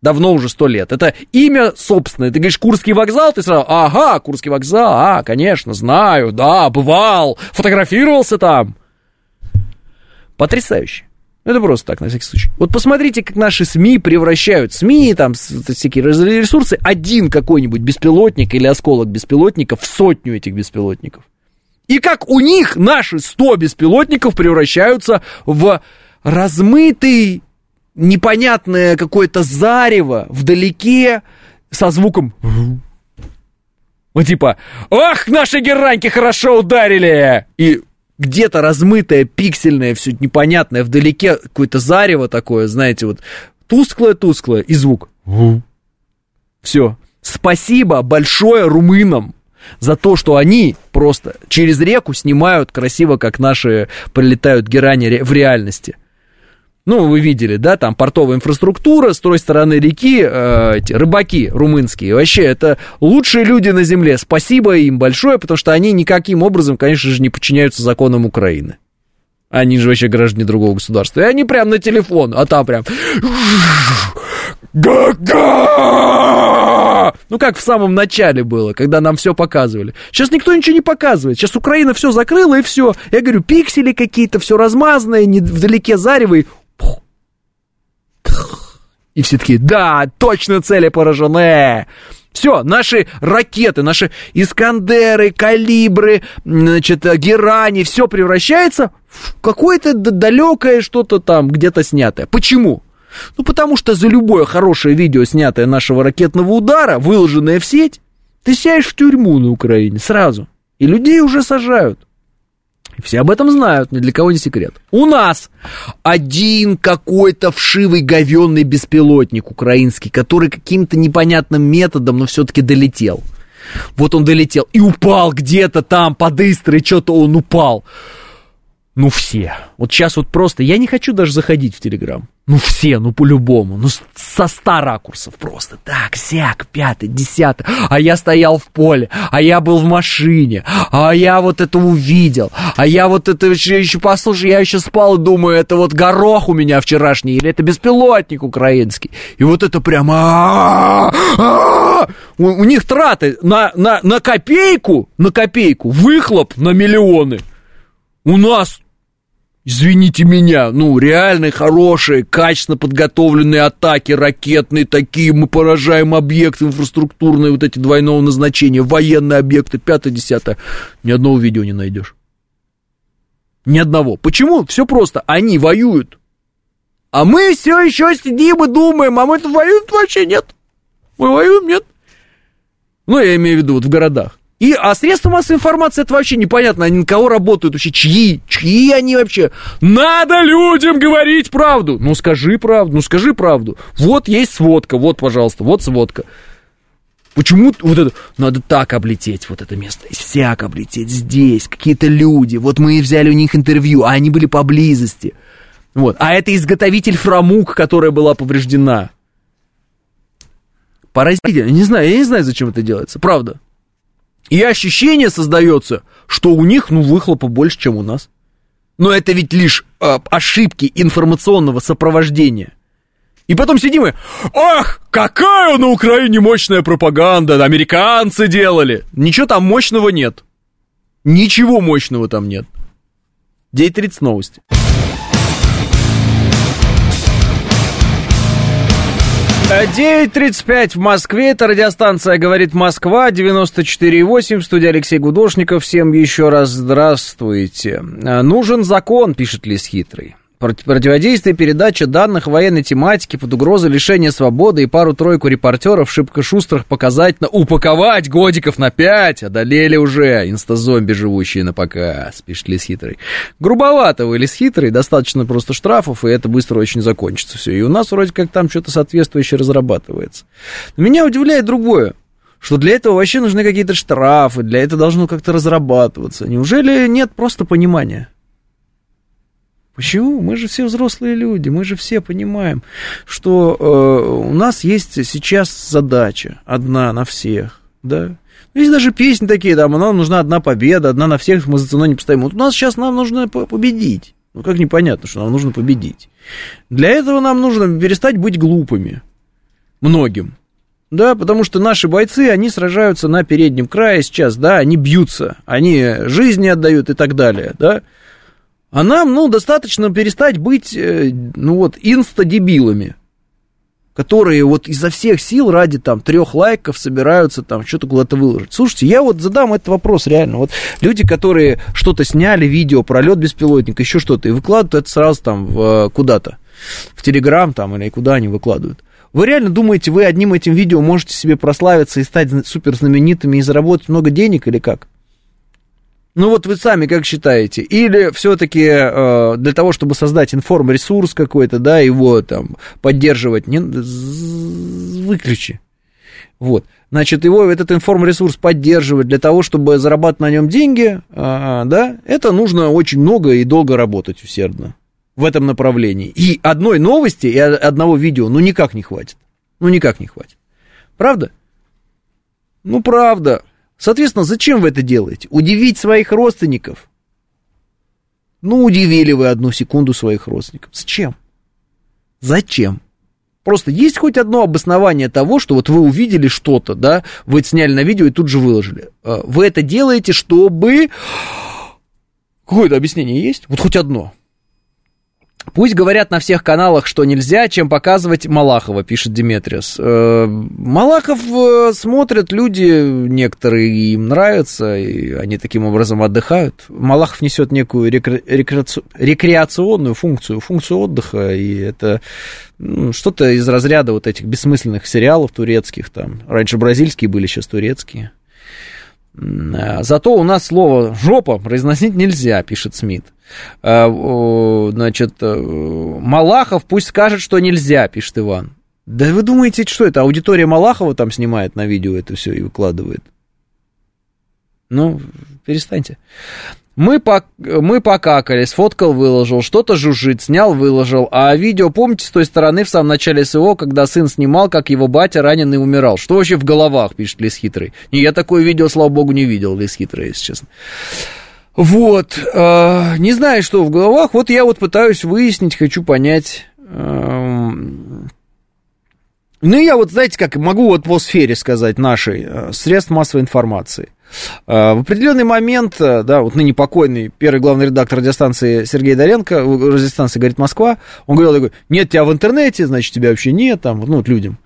Давно уже сто лет. Это имя собственное. Ты говоришь, Курский вокзал, ты сразу, ага, Курский вокзал, а, конечно, знаю, да, бывал, фотографировался там. Потрясающе. Это просто так, на всякий случай. Вот посмотрите, как наши СМИ превращают. СМИ, там, всякие ресурсы, один какой-нибудь беспилотник или осколок беспилотника в сотню этих беспилотников. И как у них наши 100 беспилотников превращаются в размытый, непонятное какое-то зарево вдалеке со звуком... Вот типа, ах, наши гераньки хорошо ударили! И где-то размытое, пиксельное, все непонятное, вдалеке какое-то зарево такое, знаете, вот тусклое-тусклое, и звук. Все. Спасибо большое румынам за то, что они просто через реку снимают красиво, как наши прилетают герани в реальности. Ну, вы видели, да, там портовая инфраструктура, с той стороны реки э, рыбаки румынские. Вообще, это лучшие люди на земле. Спасибо им большое, потому что они никаким образом, конечно же, не подчиняются законам Украины. Они же вообще граждане другого государства. И они прям на телефон, а там прям... Ну, как в самом начале было, когда нам все показывали. Сейчас никто ничего не показывает. Сейчас Украина все закрыла, и все. Я говорю, пиксели какие-то, все размазанное, не вдалеке зарево, и... Все таки да, точно цели поражены. Все, наши ракеты, наши Искандеры, Калибры, значит, Герани, все превращается в какое-то далекое что-то там, где-то снятое. Почему? Ну, потому что за любое хорошее видео, снятое нашего ракетного удара, выложенное в сеть, ты сядешь в тюрьму на Украине сразу. И людей уже сажают. Все об этом знают, ни для кого не секрет. У нас один какой-то вшивый говенный беспилотник украинский, который каким-то непонятным методом, но все-таки долетел. Вот он долетел и упал где-то там под Истрой, что-то он упал. Ну все. Вот сейчас вот просто, я не хочу даже заходить в Телеграм. Ну все, ну по-любому, ну со ста ракурсов просто. Так, сяк, пятый, десятый. А я стоял в поле, а я был в машине, а я вот это увидел, а я вот это еще, еще послушай, я еще спал думаю, это вот горох у меня вчерашний, или это беспилотник украинский. И вот это прямо... У, у них траты на, на, на копейку, на копейку, выхлоп на миллионы. У нас извините меня, ну, реальные, хорошие, качественно подготовленные атаки, ракетные такие, мы поражаем объекты инфраструктурные, вот эти двойного назначения, военные объекты, пятое, десятое, ни одного видео не найдешь. Ни одного. Почему? Все просто, они воюют. А мы все еще сидим и думаем, а мы тут воюем вообще нет. Мы воюем, нет. Ну, я имею в виду вот в городах. И, а средства массовой информации, это вообще непонятно, они на кого работают вообще, чьи, чьи они вообще. Надо людям говорить правду. Ну, скажи правду, ну, скажи правду. Вот есть сводка, вот, пожалуйста, вот сводка. Почему вот это, надо так облететь вот это место, всяк облететь, здесь, какие-то люди, вот мы взяли у них интервью, а они были поблизости. Вот, а это изготовитель фрамук, которая была повреждена. Поразительно, не знаю, я не знаю, зачем это делается, правда. И ощущение создается, что у них, ну, выхлопа больше, чем у нас. Но это ведь лишь э, ошибки информационного сопровождения. И потом сидим и, ах, какая на Украине мощная пропаганда, американцы делали. Ничего там мощного нет. Ничего мощного там нет. 9.30 новости. 9.35 в Москве. Это радиостанция «Говорит Москва», 94.8. В студии Алексей Гудошников. Всем еще раз здравствуйте. Нужен закон, пишет Лис Хитрый. Противодействие передачи данных военной тематики под угрозой лишения свободы и пару-тройку репортеров шибко шустрых показать на упаковать годиков на пять. Одолели уже инстазомби, живущие на показ, пишет Лис Хитрый. Грубовато вы, Лис Хитрый, достаточно просто штрафов, и это быстро очень закончится все. И у нас вроде как там что-то соответствующее разрабатывается. Но меня удивляет другое что для этого вообще нужны какие-то штрафы, для этого должно как-то разрабатываться. Неужели нет просто понимания? Почему? Мы же все взрослые люди, мы же все понимаем, что э, у нас есть сейчас задача одна на всех, да. Есть даже песни такие, там, нам нужна одна победа, одна на всех, мы за ценой не постоим. Вот у нас сейчас нам нужно победить. Ну, как непонятно, что нам нужно победить. Для этого нам нужно перестать быть глупыми. Многим. Да, потому что наши бойцы, они сражаются на переднем крае сейчас, да, они бьются, они жизни отдают и так далее, да. А нам, ну, достаточно перестать быть, э, ну вот, инстадебилами, которые вот изо всех сил ради там трех лайков собираются там что-то куда-то выложить. Слушайте, я вот задам этот вопрос реально. Вот люди, которые что-то сняли, видео про лед беспилотника, еще что-то, и выкладывают это сразу там э, куда-то, в Телеграм там или куда они выкладывают. Вы реально думаете, вы одним этим видео можете себе прославиться и стать супер знаменитыми и заработать много денег или как? Ну вот вы сами как считаете? Или все-таки э, для того, чтобы создать информресурс какой-то, да, его там поддерживать, не, выключи. Вот. Значит, его этот информресурс поддерживать для того, чтобы зарабатывать на нем деньги, э, да, это нужно очень много и долго работать усердно в этом направлении. И одной новости и одного видео, ну, никак не хватит. Ну, никак не хватит. Правда? Ну, правда. Соответственно, зачем вы это делаете? Удивить своих родственников? Ну, удивили вы одну секунду своих родственников. Зачем? Зачем? Просто есть хоть одно обоснование того, что вот вы увидели что-то, да, вы это сняли на видео и тут же выложили. А, вы это делаете, чтобы... Какое-то объяснение есть? Вот хоть одно. Пусть говорят на всех каналах, что нельзя, чем показывать Малахова, пишет Диметриус. Э, Малахов э, смотрят люди, некоторые им нравятся, и они таким образом отдыхают. Малахов несет некую рекре- рекре- рекреационную функцию, функцию отдыха, и это ну, что-то из разряда вот этих бессмысленных сериалов турецких там. Раньше бразильские были, сейчас турецкие. Э, зато у нас слово «жопа» произносить нельзя, пишет Смит. Э, значит, э, Малахов пусть скажет, что нельзя, пишет Иван. Да вы думаете, что это? Аудитория Малахова там снимает на видео это все и выкладывает? Ну, перестаньте. Мы, по, мы покакали, сфоткал, выложил, что-то жужжит, снял, выложил. А видео, помните, с той стороны в самом начале СО, когда сын снимал, как его батя раненый умирал? Что вообще в головах, пишет Лис Хитрый? Не, я такое видео, слава богу, не видел, Лис Хитрый, если честно. Вот, э, не знаю, что в головах, вот я вот пытаюсь выяснить, хочу понять. Ну, я вот, знаете, как могу вот по сфере сказать нашей, э, средств массовой информации. Э, в определенный момент, э, да, вот ныне покойный первый главный редактор радиостанции Сергей Доренко, радиостанции «Говорит Москва», он говорил такой, нет тебя в интернете, значит, тебя вообще нет, там, ну, вот людям.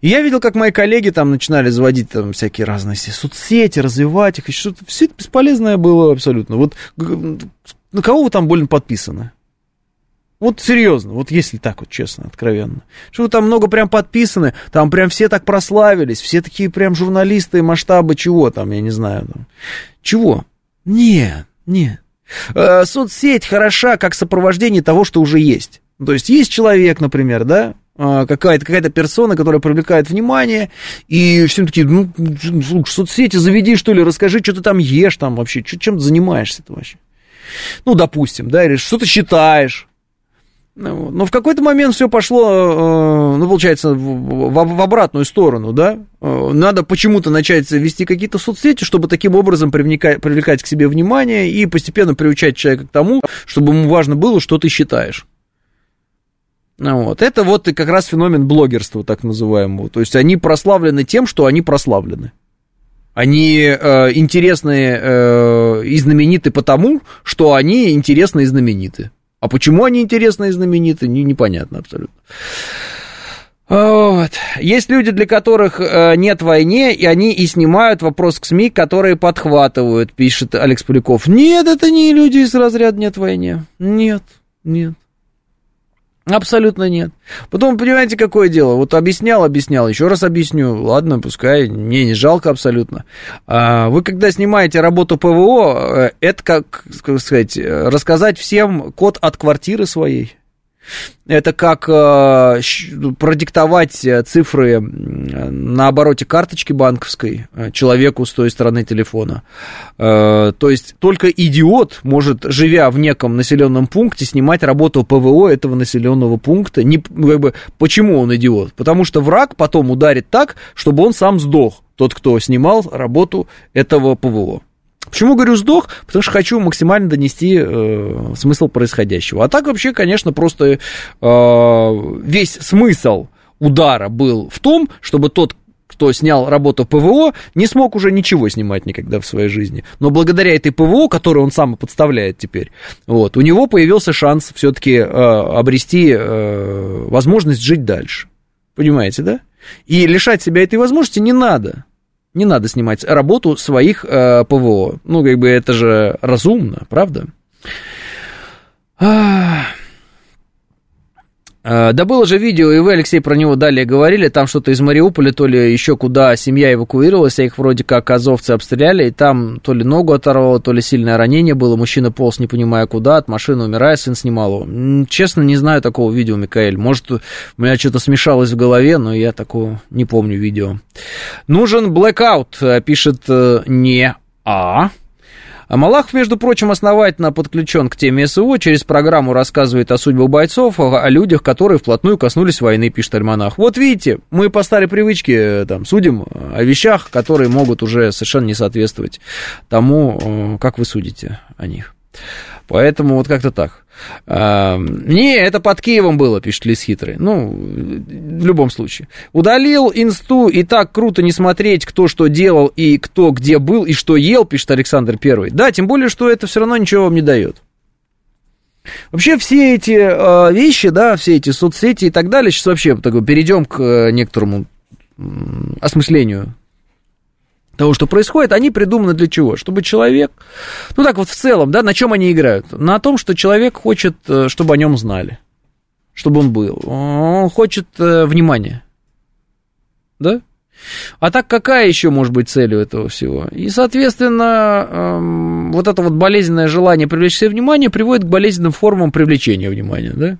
И я видел, как мои коллеги там начинали заводить там всякие разные соцсети, развивать их, и что-то, все это бесполезное было абсолютно. Вот на кого вы там больно подписаны? Вот серьезно, вот если так вот честно, откровенно. Что там много прям подписаны, там прям все так прославились, все такие прям журналисты масштаба чего там, я не знаю. Там. Чего? Нет, нет. Э, соцсеть хороша как сопровождение того, что уже есть. То есть есть человек, например, да, э, какая-то какая персона, которая привлекает внимание, и всем такие, ну, слушай, соцсети заведи, что ли, расскажи, что ты там ешь там вообще, чем ты занимаешься-то вообще. Ну, допустим, да, или что ты считаешь, ну, но в какой-то момент все пошло, э, ну, получается, в, в обратную сторону, да? Э, надо почему-то начать вести какие-то соцсети, чтобы таким образом привлекать, привлекать к себе внимание и постепенно приучать человека к тому, чтобы ему важно было, что ты считаешь. Ну вот. Это вот и как раз феномен блогерства, так называемого. То есть они прославлены тем, что они прославлены. Они э, интересны э, и знамениты потому, что они интересны и знамениты. А почему они интересны и знамениты, не, непонятно абсолютно. Вот. Есть люди, для которых э, нет войны, и они и снимают вопрос к СМИ, которые подхватывают, пишет Алекс Поляков. Нет, это не люди из разряда нет войны. Нет, нет. Абсолютно нет. Потом, понимаете, какое дело? Вот объяснял, объяснял, еще раз объясню. Ладно, пускай, мне не жалко абсолютно. А, вы, когда снимаете работу ПВО, э, это, как, как сказать, рассказать всем код от квартиры своей. Это как э, продиктовать э, цифры на обороте карточки банковской э, человеку с той стороны телефона. То есть только идиот может, живя в неком населенном пункте, снимать работу ПВО этого населенного пункта. Не, как бы, почему он идиот? Потому что враг потом ударит так, чтобы он сам сдох, тот, кто снимал работу этого ПВО. Почему говорю сдох? Потому что хочу максимально донести э, смысл происходящего. А так вообще, конечно, просто э, весь смысл удара был в том, чтобы тот, кто снял работу ПВО, не смог уже ничего снимать никогда в своей жизни. Но благодаря этой ПВО, которую он сам и подставляет теперь, вот, у него появился шанс все-таки э, обрести э, возможность жить дальше. Понимаете, да? И лишать себя этой возможности не надо. Не надо снимать работу своих э, ПВО. Ну, как бы это же разумно, правда? Э, да было же видео, и вы, Алексей, про него далее говорили, там что-то из Мариуполя, то ли еще куда семья эвакуировалась, а их вроде как азовцы обстреляли, и там то ли ногу оторвало, то ли сильное ранение было, мужчина полз, не понимая куда, от машины умирая, сын снимал его. Честно, не знаю такого видео, Микаэль. Может, у меня что-то смешалось в голове, но я такого не помню видео. Нужен блэкаут, э, пишет э, не А. А Малахов, между прочим, основательно подключен к теме СВО, через программу рассказывает о судьбах бойцов, о людях, которые вплотную коснулись войны, пишет Альманах. Вот видите, мы по старой привычке э, там, судим о вещах, которые могут уже совершенно не соответствовать тому, э, как вы судите о них. Поэтому вот как-то так. А, не, это под Киевом было, пишет Лис Хитрый. Ну, в любом случае. Удалил инсту, и так круто не смотреть, кто что делал, и кто где был, и что ел, пишет Александр Первый. Да, тем более, что это все равно ничего вам не дает. Вообще все эти э, вещи, да, все эти соцсети и так далее, сейчас вообще так, перейдем к э, некоторому осмыслению того, что происходит, они придуманы для чего? Чтобы человек, ну так вот в целом, да, на чем они играют? На том, что человек хочет, э, чтобы о нем знали, чтобы он был. Он хочет э, внимания, да? А так какая еще может быть цель у этого всего? И, соответственно, эм, вот это вот болезненное желание привлечь себе внимание приводит к болезненным формам привлечения внимания, да?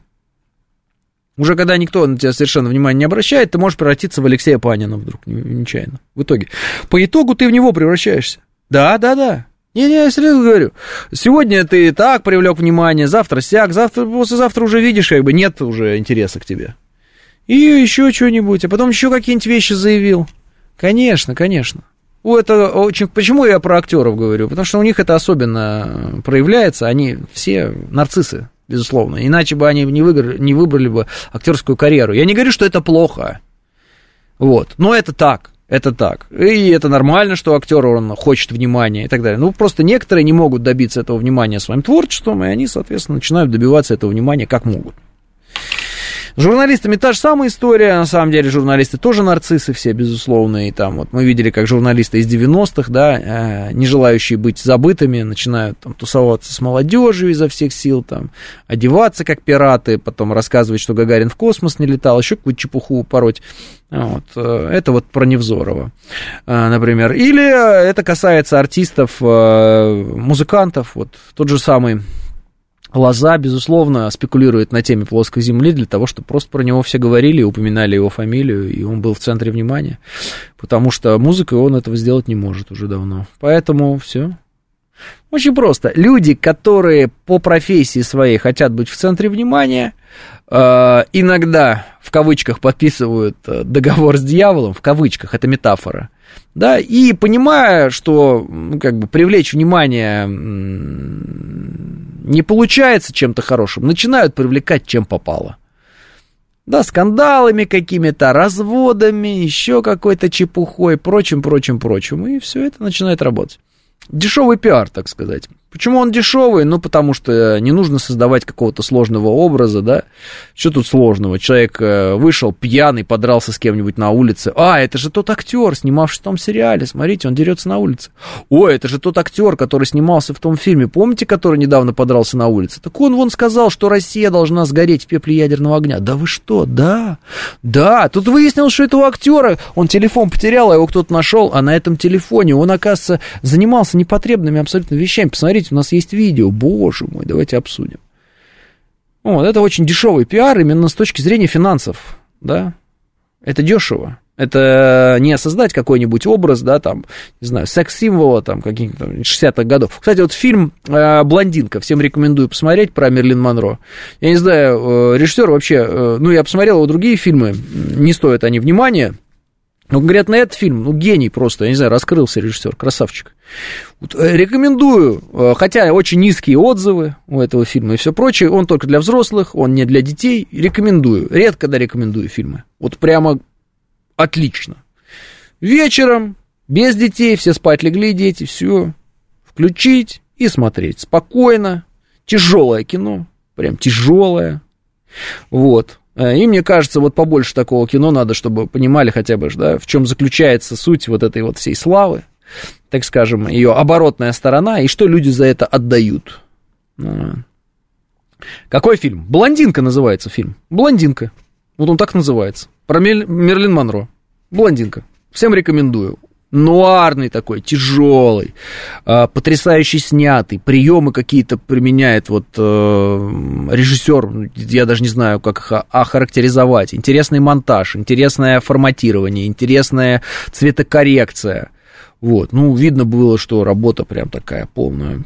Уже когда никто на тебя совершенно внимания не обращает, ты можешь превратиться в Алексея Панина вдруг, нечаянно, в итоге. По итогу ты в него превращаешься. Да, да, да. Не-не, я серьезно говорю. Сегодня ты так привлек внимание, завтра сяк, завтра, послезавтра уже видишь, как бы нет уже интереса к тебе. И еще что-нибудь, а потом еще какие-нибудь вещи заявил. Конечно, конечно. У это очень... Почему я про актеров говорю? Потому что у них это особенно проявляется. Они все нарциссы безусловно. Иначе бы они не, выиграли, не выбрали бы актерскую карьеру. Я не говорю, что это плохо. Вот. Но это так. Это так. И это нормально, что актер он хочет внимания и так далее. Ну, просто некоторые не могут добиться этого внимания своим творчеством, и они, соответственно, начинают добиваться этого внимания как могут. С журналистами та же самая история, на самом деле журналисты тоже нарциссы все, безусловно, и там вот мы видели, как журналисты из 90-х, да, э, не желающие быть забытыми, начинают там тусоваться с молодежью изо всех сил, там, одеваться как пираты, потом рассказывать, что Гагарин в космос не летал, еще какую-то чепуху пороть. Вот, э, это вот про Невзорова, э, например. Или это касается артистов, музыкантов, вот тот же самый Лоза, безусловно, спекулирует на теме плоской земли для того, чтобы просто про него все говорили, упоминали его фамилию, и он был в центре внимания. Потому что музыкой он этого сделать не может уже давно. Поэтому все. Очень просто. Люди, которые по профессии своей хотят быть в центре внимания, э, иногда в кавычках подписывают э, договор с дьяволом, в кавычках, это метафора, да, и понимая, что ну, как бы привлечь внимание не получается чем-то хорошим, начинают привлекать чем попало. Да, скандалами какими-то, разводами, еще какой-то чепухой, прочим, прочим, прочим. И все это начинает работать. Дешевый пиар, так сказать. Почему он дешевый? Ну, потому что не нужно создавать какого-то сложного образа, да? Что тут сложного? Человек э, вышел пьяный, подрался с кем-нибудь на улице. А, это же тот актер, снимавший в том сериале. Смотрите, он дерется на улице. Ой, это же тот актер, который снимался в том фильме. Помните, который недавно подрался на улице? Так он вон сказал, что Россия должна сгореть в пепле ядерного огня. Да вы что? Да, да. Тут выяснилось, что этого актера, он телефон потерял, а его кто-то нашел, а на этом телефоне он, оказывается, занимался непотребными абсолютно вещами. Посмотрите, смотрите, у нас есть видео, боже мой, давайте обсудим. Вот, это очень дешевый пиар именно с точки зрения финансов, да, это дешево. Это не создать какой-нибудь образ, да, там, не знаю, секс-символа, там, каких-то 60-х годов. Кстати, вот фильм э, «Блондинка», всем рекомендую посмотреть про Мерлин Монро. Я не знаю, э, режиссер вообще, э, ну, я посмотрел его другие фильмы, не стоят они внимания, ну, конкретно этот фильм, ну, гений просто, я не знаю, раскрылся режиссер, красавчик. Э, рекомендую, э, хотя очень низкие отзывы у этого фильма и все прочее, он только для взрослых, он не для детей, рекомендую, редко да рекомендую фильмы. Вот прямо отлично. Вечером, без детей, все спать легли, дети, все, включить и смотреть спокойно, тяжелое кино, прям тяжелое, вот, и мне кажется, вот побольше такого кино надо, чтобы понимали хотя бы, да, в чем заключается суть вот этой вот всей славы, так скажем, ее оборотная сторона, и что люди за это отдают. Э. Какой фильм? «Блондинка» называется фильм. «Блондинка». Вот он так называется. Про Мерлин Монро. «Блондинка». Всем рекомендую нуарный такой, тяжелый, э, потрясающе снятый, приемы какие-то применяет вот э, режиссер, я даже не знаю, как их охарактеризовать. Интересный монтаж, интересное форматирование, интересная цветокоррекция. Вот, ну, видно было, что работа прям такая полная.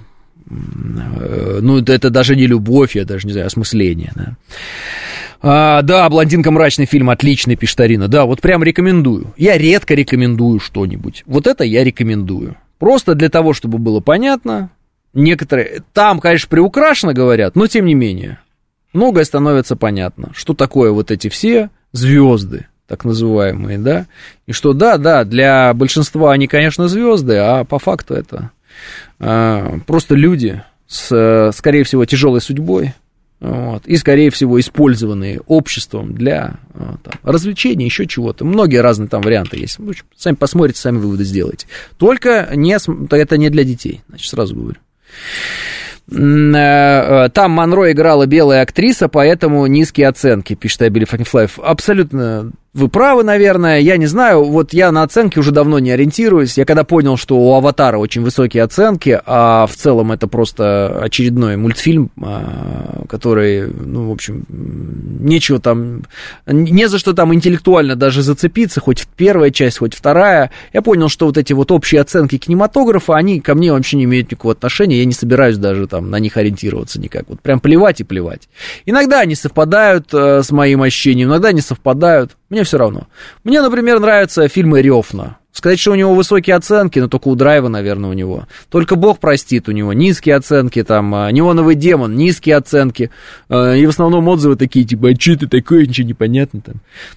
Э, ну, это даже не любовь, я даже не знаю, осмысление, да. А, да, «Блондинка. Мрачный фильм» отличный, пишет Арина. Да, вот прям рекомендую. Я редко рекомендую что-нибудь. Вот это я рекомендую. Просто для того, чтобы было понятно. Некоторые... Там, конечно, приукрашенно говорят, но тем не менее. Многое становится понятно. Что такое вот эти все звезды, так называемые, да? И что, да, да, для большинства они, конечно, звезды, а по факту это а, просто люди с, скорее всего, тяжелой судьбой, вот, и, скорее всего, использованные обществом для а, там, развлечения, еще чего-то. Многие разные там варианты есть. Общем, сами посмотрите, сами выводы сделайте. Только не, это не для детей, значит, сразу говорю. Э, э, там Монро играла белая актриса, поэтому низкие оценки, пишет Абили Фанифлаев. Абсолютно вы правы, наверное, я не знаю, вот я на оценки уже давно не ориентируюсь. Я когда понял, что у «Аватара» очень высокие оценки, а в целом это просто очередной мультфильм, а, который, ну, в общем, нечего там, не за что там интеллектуально даже зацепиться, хоть первая часть, хоть вторая. Я понял, что вот эти вот общие оценки кинематографа, они ко мне вообще не имеют никакого отношения, я не собираюсь даже там на них ориентироваться никак. Вот прям плевать и плевать. Иногда они совпадают э, с моим ощущением, иногда не совпадают. Мне все равно. Мне, например, нравятся фильмы Рёфна. Сказать, что у него высокие оценки, но только у Драйва, наверное, у него. Только Бог простит у него. Низкие оценки, там, а, Неоновый демон, низкие оценки. А, и в основном отзывы такие, типа, а что ты такое, ничего непонятно там.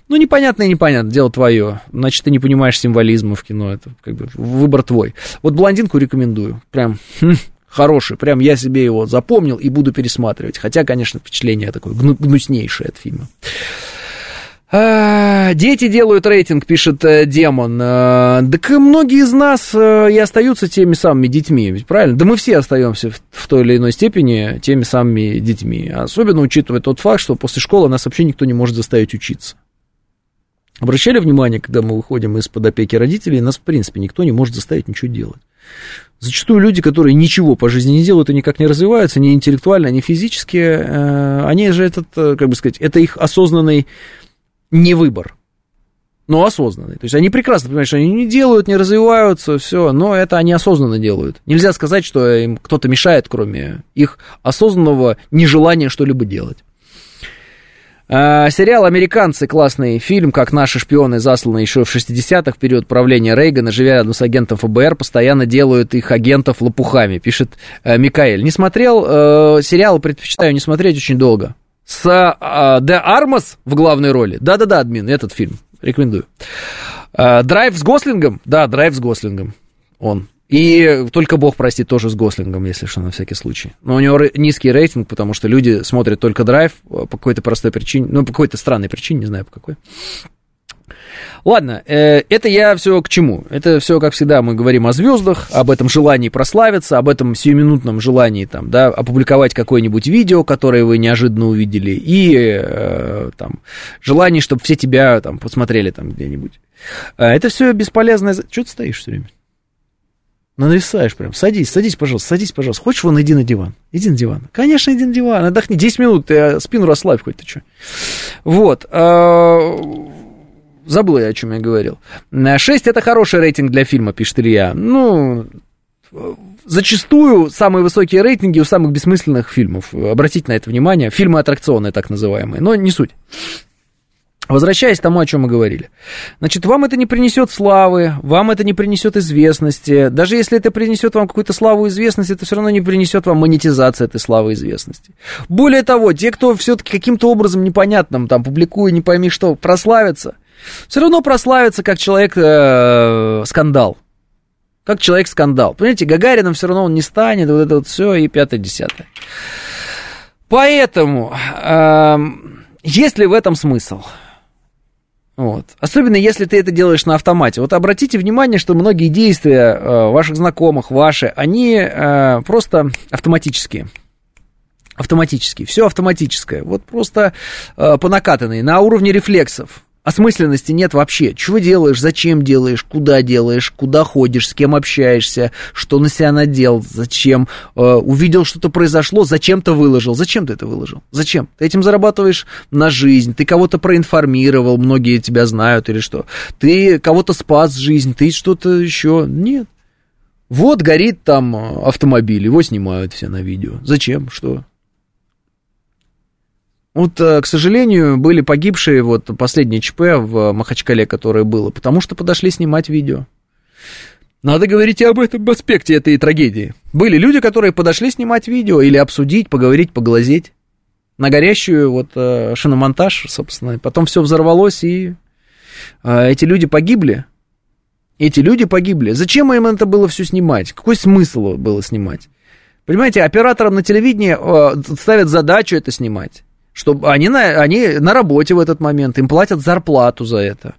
Ну, непонятно и непонятно, дело твое. Значит, ты не понимаешь символизма в кино, это как бы выбор твой. Вот «Блондинку» рекомендую. Прям хм, хороший, прям я себе его запомнил и буду пересматривать. Хотя, конечно, впечатление такое гнуснейшее от фильма. А, дети делают рейтинг, пишет э, Демон. Так многие из нас а, и остаются теми самыми детьми, ведь правильно? Да мы все остаемся в, той или иной степени теми самыми детьми. Особенно учитывая тот факт, что после школы нас вообще никто не может заставить учиться. Обращали внимание, когда мы выходим из-под опеки родителей, нас, в принципе, никто не может заставить ничего делать. Зачастую люди, которые ничего по жизни не делают и никак не развиваются, ни интеллектуально, ни физически, они же этот, как бы сказать, это их осознанный не выбор, но осознанный. То есть они прекрасно понимают, что они не делают, не развиваются, все, но это они осознанно делают. Нельзя сказать, что им кто-то мешает, кроме их осознанного нежелания что-либо делать. А, сериал «Американцы» классный фильм, как наши шпионы, засланные еще в 60-х, в период правления Рейгана, живя рядом с агентом ФБР, постоянно делают их агентов лопухами, пишет э, Микаэль. Не смотрел, э, сериал предпочитаю не смотреть очень долго с а, Де Армас в главной роли. Да-да-да, админ, этот фильм. Рекомендую. А, драйв с Гослингом? Да, драйв с Гослингом. Он. И только Бог простит тоже с Гослингом, если что, на всякий случай. Но у него низкий рейтинг, потому что люди смотрят только драйв по какой-то простой причине, ну, по какой-то странной причине, не знаю по какой. Ладно, э, это я все к чему? Это все, как всегда, мы говорим о звездах, об этом желании прославиться, об этом сиюминутном желании там, да, опубликовать какое-нибудь видео, которое вы неожиданно увидели, и э, там желание, чтобы все тебя там посмотрели там где-нибудь. Э, это все бесполезно. Что ты стоишь все время? Нависаешь прям. Садись, садись, пожалуйста, садись, пожалуйста. Хочешь, вон, иди на диван. Иди на диван. Конечно, иди на диван. Отдохни. 10 минут, ты спину расслабь хоть ты что. Вот. Забыл я, о чем я говорил. 6 это хороший рейтинг для фильма, пишет Илья. Ну, зачастую самые высокие рейтинги у самых бессмысленных фильмов. Обратите на это внимание. Фильмы аттракционные, так называемые. Но не суть. Возвращаясь к тому, о чем мы говорили. Значит, вам это не принесет славы, вам это не принесет известности. Даже если это принесет вам какую-то славу и известность, это все равно не принесет вам монетизации этой славы и известности. Более того, те, кто все-таки каким-то образом непонятным, там, публикуя, не пойми что, прославится, все равно прославится как человек-скандал. Э, как человек-скандал. Понимаете, Гагарином все равно он не станет, вот это вот все и пятое-десятое. Поэтому, э, есть ли в этом смысл? Вот. Особенно если ты это делаешь на автомате. Вот обратите внимание, что многие действия э, ваших знакомых, ваши, они э, просто автоматические. Автоматические. Все автоматическое. Вот просто э, по на уровне рефлексов осмысленности нет вообще. Чего делаешь, зачем делаешь, куда делаешь, куда ходишь, с кем общаешься, что на себя надел, зачем, э, увидел, что-то произошло, зачем-то выложил. Зачем ты это выложил? Зачем? Ты этим зарабатываешь на жизнь, ты кого-то проинформировал, многие тебя знают или что. Ты кого-то спас жизнь, ты что-то еще. Нет. Вот горит там автомобиль, его снимают все на видео. Зачем? Что? Вот, э, к сожалению, были погибшие, вот последнее ЧП в Махачкале, которое было, потому что подошли снимать видео. Надо говорить и об этом аспекте этой трагедии. Были люди, которые подошли снимать видео или обсудить, поговорить, поглазеть на горящую вот э, шиномонтаж, собственно. Потом все взорвалось, и э, эти люди погибли. Эти люди погибли. Зачем им это было все снимать? Какой смысл было снимать? Понимаете, операторам на телевидении ставят задачу это снимать что они на, они на работе в этот момент, им платят зарплату за это.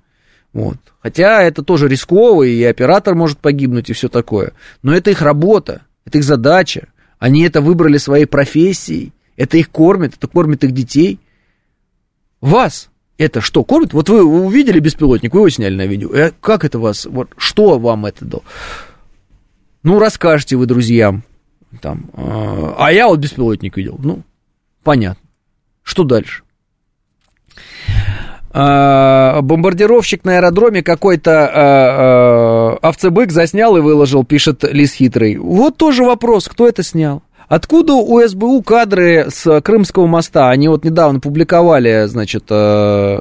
Вот. Хотя это тоже рисково, и оператор может погибнуть, и все такое. Но это их работа, это их задача. Они это выбрали своей профессией, это их кормит, это кормит их детей. Вас это что, кормит? Вот вы увидели беспилотник, вы его сняли на видео. Э, как это вас, вот что вам это дало? Ну, расскажете вы друзьям. Там, а, а я вот беспилотник видел. Ну, понятно. Что дальше? А, бомбардировщик на аэродроме какой-то а, а, овцебык заснял и выложил, пишет Лис Хитрый. Вот тоже вопрос, кто это снял? Откуда у СБУ кадры с Крымского моста? Они вот недавно публиковали, значит, э,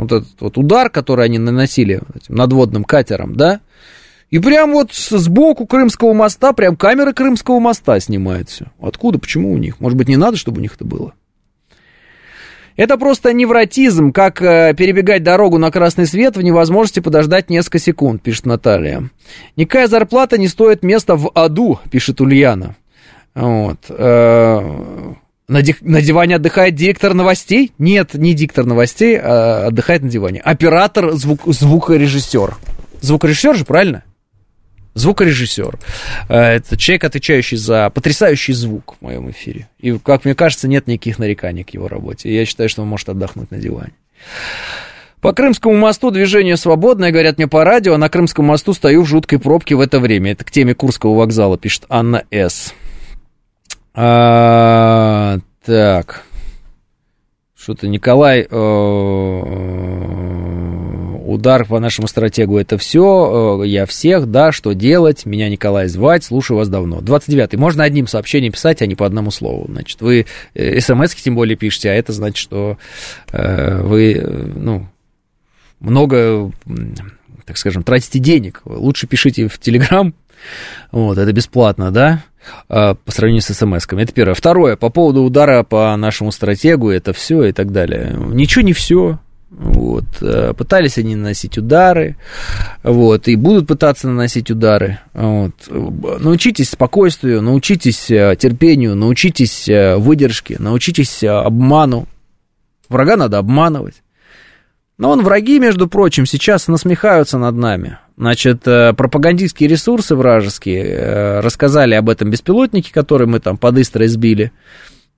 вот этот вот удар, который они наносили этим надводным катером, да? И прям вот сбоку Крымского моста, прям камеры Крымского моста снимают. Откуда, почему у них? Может быть, не надо, чтобы у них это было? Это просто невротизм, как э, перебегать дорогу на красный свет в невозможности подождать несколько секунд, пишет Наталья. Никакая зарплата не стоит места в аду, пишет Ульяна. Вот. Э, на, ди- на диване отдыхает диктор новостей? Нет, не диктор новостей, а отдыхает на диване. Оператор, звук, звукорежиссер. Звукорежиссер же, правильно? Звукорежиссер. Э, это человек, отвечающий за потрясающий звук в моем эфире. И, как мне кажется, нет никаких нареканий к его работе. я считаю, что он может отдохнуть на диване. По Крымскому мосту движение свободное, говорят мне по радио. На Крымском мосту стою в жуткой пробке в это время. Это к теме Курского вокзала, пишет Анна С. А, так. Что-то Николай... Э, удар по нашему стратегу это все, э, я всех, да, что делать, меня Николай звать, слушаю вас давно. 29-й, можно одним сообщением писать, а не по одному слову. Значит, вы э, смс тем более пишете, а это значит, что э, вы, ну, много, так скажем, тратите денег. Лучше пишите в Телеграм, вот, это бесплатно, да, по сравнению с смс-ками. Это первое. Второе, по поводу удара по нашему стратегу, это все и так далее. Ничего не все. Вот. Э, пытались они наносить удары, вот, и будут пытаться наносить удары. Вот. Научитесь спокойствию, научитесь э, терпению, научитесь э, выдержке, научитесь обману. Врага надо обманывать. Но он враги, между прочим, сейчас насмехаются над нами. Значит, пропагандистские ресурсы вражеские рассказали об этом беспилотнике, который мы там под Истрой сбили.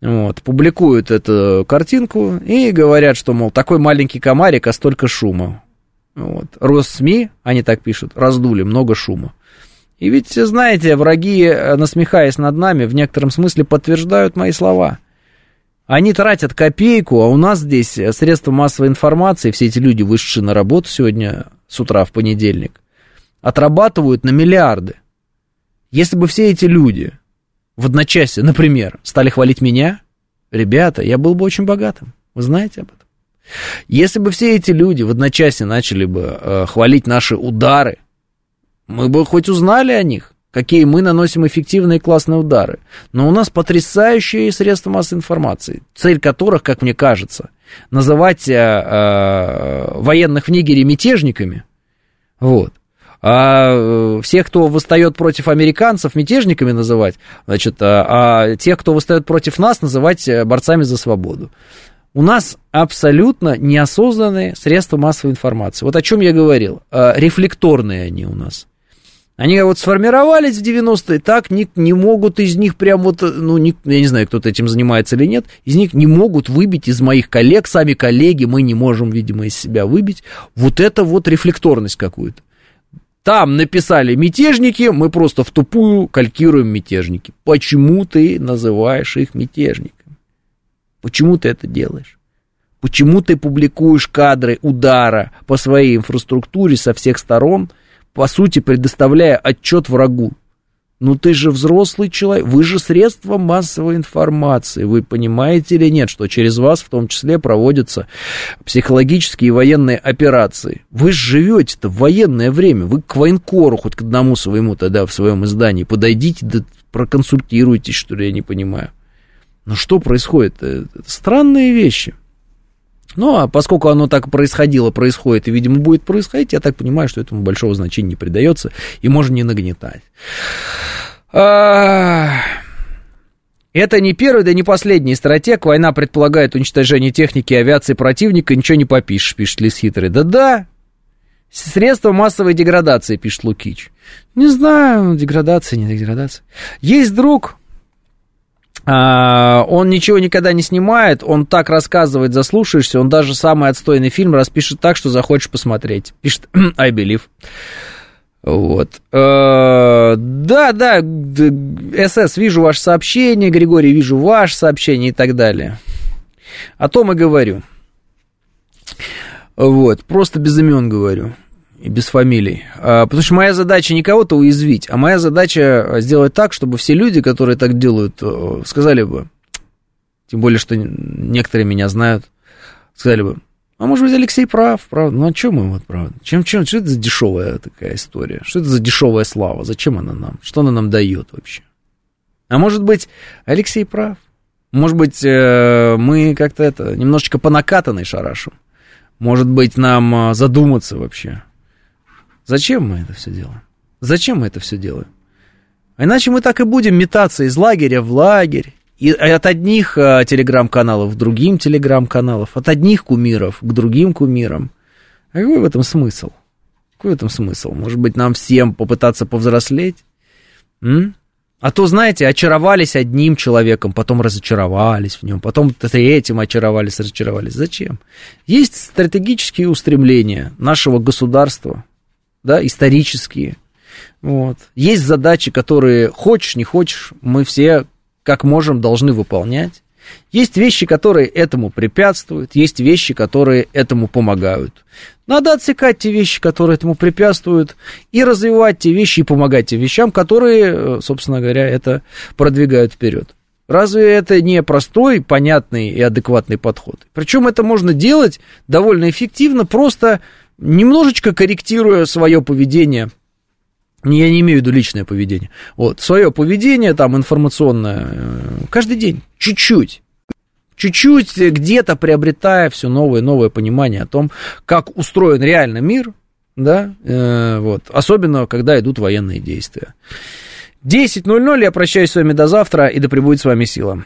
Вот, публикуют эту картинку и говорят, что, мол, такой маленький комарик, а столько шума. Вот. Россми, они так пишут, раздули много шума. И ведь, знаете, враги, насмехаясь над нами, в некотором смысле подтверждают мои слова. Они тратят копейку, а у нас здесь средства массовой информации, все эти люди, вышедшие на работу сегодня с утра в понедельник, отрабатывают на миллиарды. Если бы все эти люди в одночасье, например, стали хвалить меня, ребята, я был бы очень богатым. Вы знаете об этом? Если бы все эти люди в одночасье начали бы э, хвалить наши удары, мы бы хоть узнали о них, какие мы наносим эффективные классные удары. Но у нас потрясающие средства массовой информации, цель которых, как мне кажется, называть э, э, военных в Нигере мятежниками, вот, а э, всех, кто восстает против американцев, мятежниками называть, значит, а, а тех, кто восстает против нас, называть э, борцами за свободу. У нас абсолютно неосознанные средства массовой информации. Вот о чем я говорил. А, рефлекторные они у нас. Они вот сформировались в 90-е, так не, не могут из них прям вот, ну, не, я не знаю, кто-то этим занимается или нет, из них не могут выбить из моих коллег, сами коллеги, мы не можем, видимо, из себя выбить вот это вот рефлекторность какую-то. Там написали мятежники, мы просто в тупую калькируем мятежники. Почему ты называешь их мятежниками? Почему ты это делаешь? Почему ты публикуешь кадры удара по своей инфраструктуре со всех сторон, по сути предоставляя отчет врагу? Ну ты же взрослый человек, вы же средство массовой информации, вы понимаете или нет, что через вас в том числе проводятся психологические и военные операции. Вы живете-то в военное время, вы к военкору хоть к одному своему тогда в своем издании подойдите, да проконсультируйтесь, что ли, я не понимаю. Ну что происходит? Это странные вещи. Ну, а поскольку оно так происходило, происходит и, видимо, будет происходить, я так понимаю, что этому большого значения не придается и можно не нагнетать. Это не первый, да не последний стратег. Война предполагает уничтожение техники и авиации противника. Ничего не попишешь, пишет Лис Хитрый. Да-да, Средства массовой деградации, пишет Лукич. Не знаю, деградация, не деградация. Есть друг, а, он ничего никогда не снимает, он так рассказывает, заслушаешься, он даже самый отстойный фильм распишет так, что захочешь посмотреть. Пишет I believe. Вот. А, да, да, СС, вижу ваше сообщение, Григорий, вижу ваше сообщение и так далее. О том и говорю. Вот, просто без имен говорю и без фамилий. А, потому что моя задача не кого-то уязвить, а моя задача сделать так, чтобы все люди, которые так делают, э, сказали бы, тем более, что некоторые меня знают, сказали бы, а может быть, Алексей прав, правда? Ну, а чем мы вот правда? Чем, чем, что это за дешевая такая история? Что это за дешевая слава? Зачем она нам? Что она нам дает вообще? А может быть, Алексей прав? Может быть, э, мы как-то это немножечко по накатанной шарашим? Может быть, нам э, задуматься вообще? Зачем мы это все делаем? Зачем мы это все делаем? А иначе мы так и будем метаться из лагеря в лагерь, и от одних а, телеграм-каналов к другим телеграм-каналам, от одних кумиров к другим кумирам. А какой в этом смысл? Какой в этом смысл? Может быть, нам всем попытаться повзрослеть? М? А то, знаете, очаровались одним человеком, потом разочаровались в нем, потом третьим очаровались, разочаровались. Зачем? Есть стратегические устремления нашего государства, да, исторические. Вот. Есть задачи, которые хочешь, не хочешь, мы все как можем должны выполнять. Есть вещи, которые этому препятствуют, есть вещи, которые этому помогают. Надо отсекать те вещи, которые этому препятствуют, и развивать те вещи и помогать тем вещам, которые, э, собственно говоря, это продвигают вперед. Разве это не простой, понятный и адекватный подход? Причем это можно делать довольно эффективно, просто немножечко корректируя свое поведение, я не имею в виду личное поведение, вот, свое поведение там информационное, э, каждый день, чуть-чуть, чуть-чуть где-то приобретая все новое и новое понимание о том, как устроен реально мир, да, э, вот, особенно когда идут военные действия. 10.00, я прощаюсь с вами до завтра, и да пребудет с вами сила.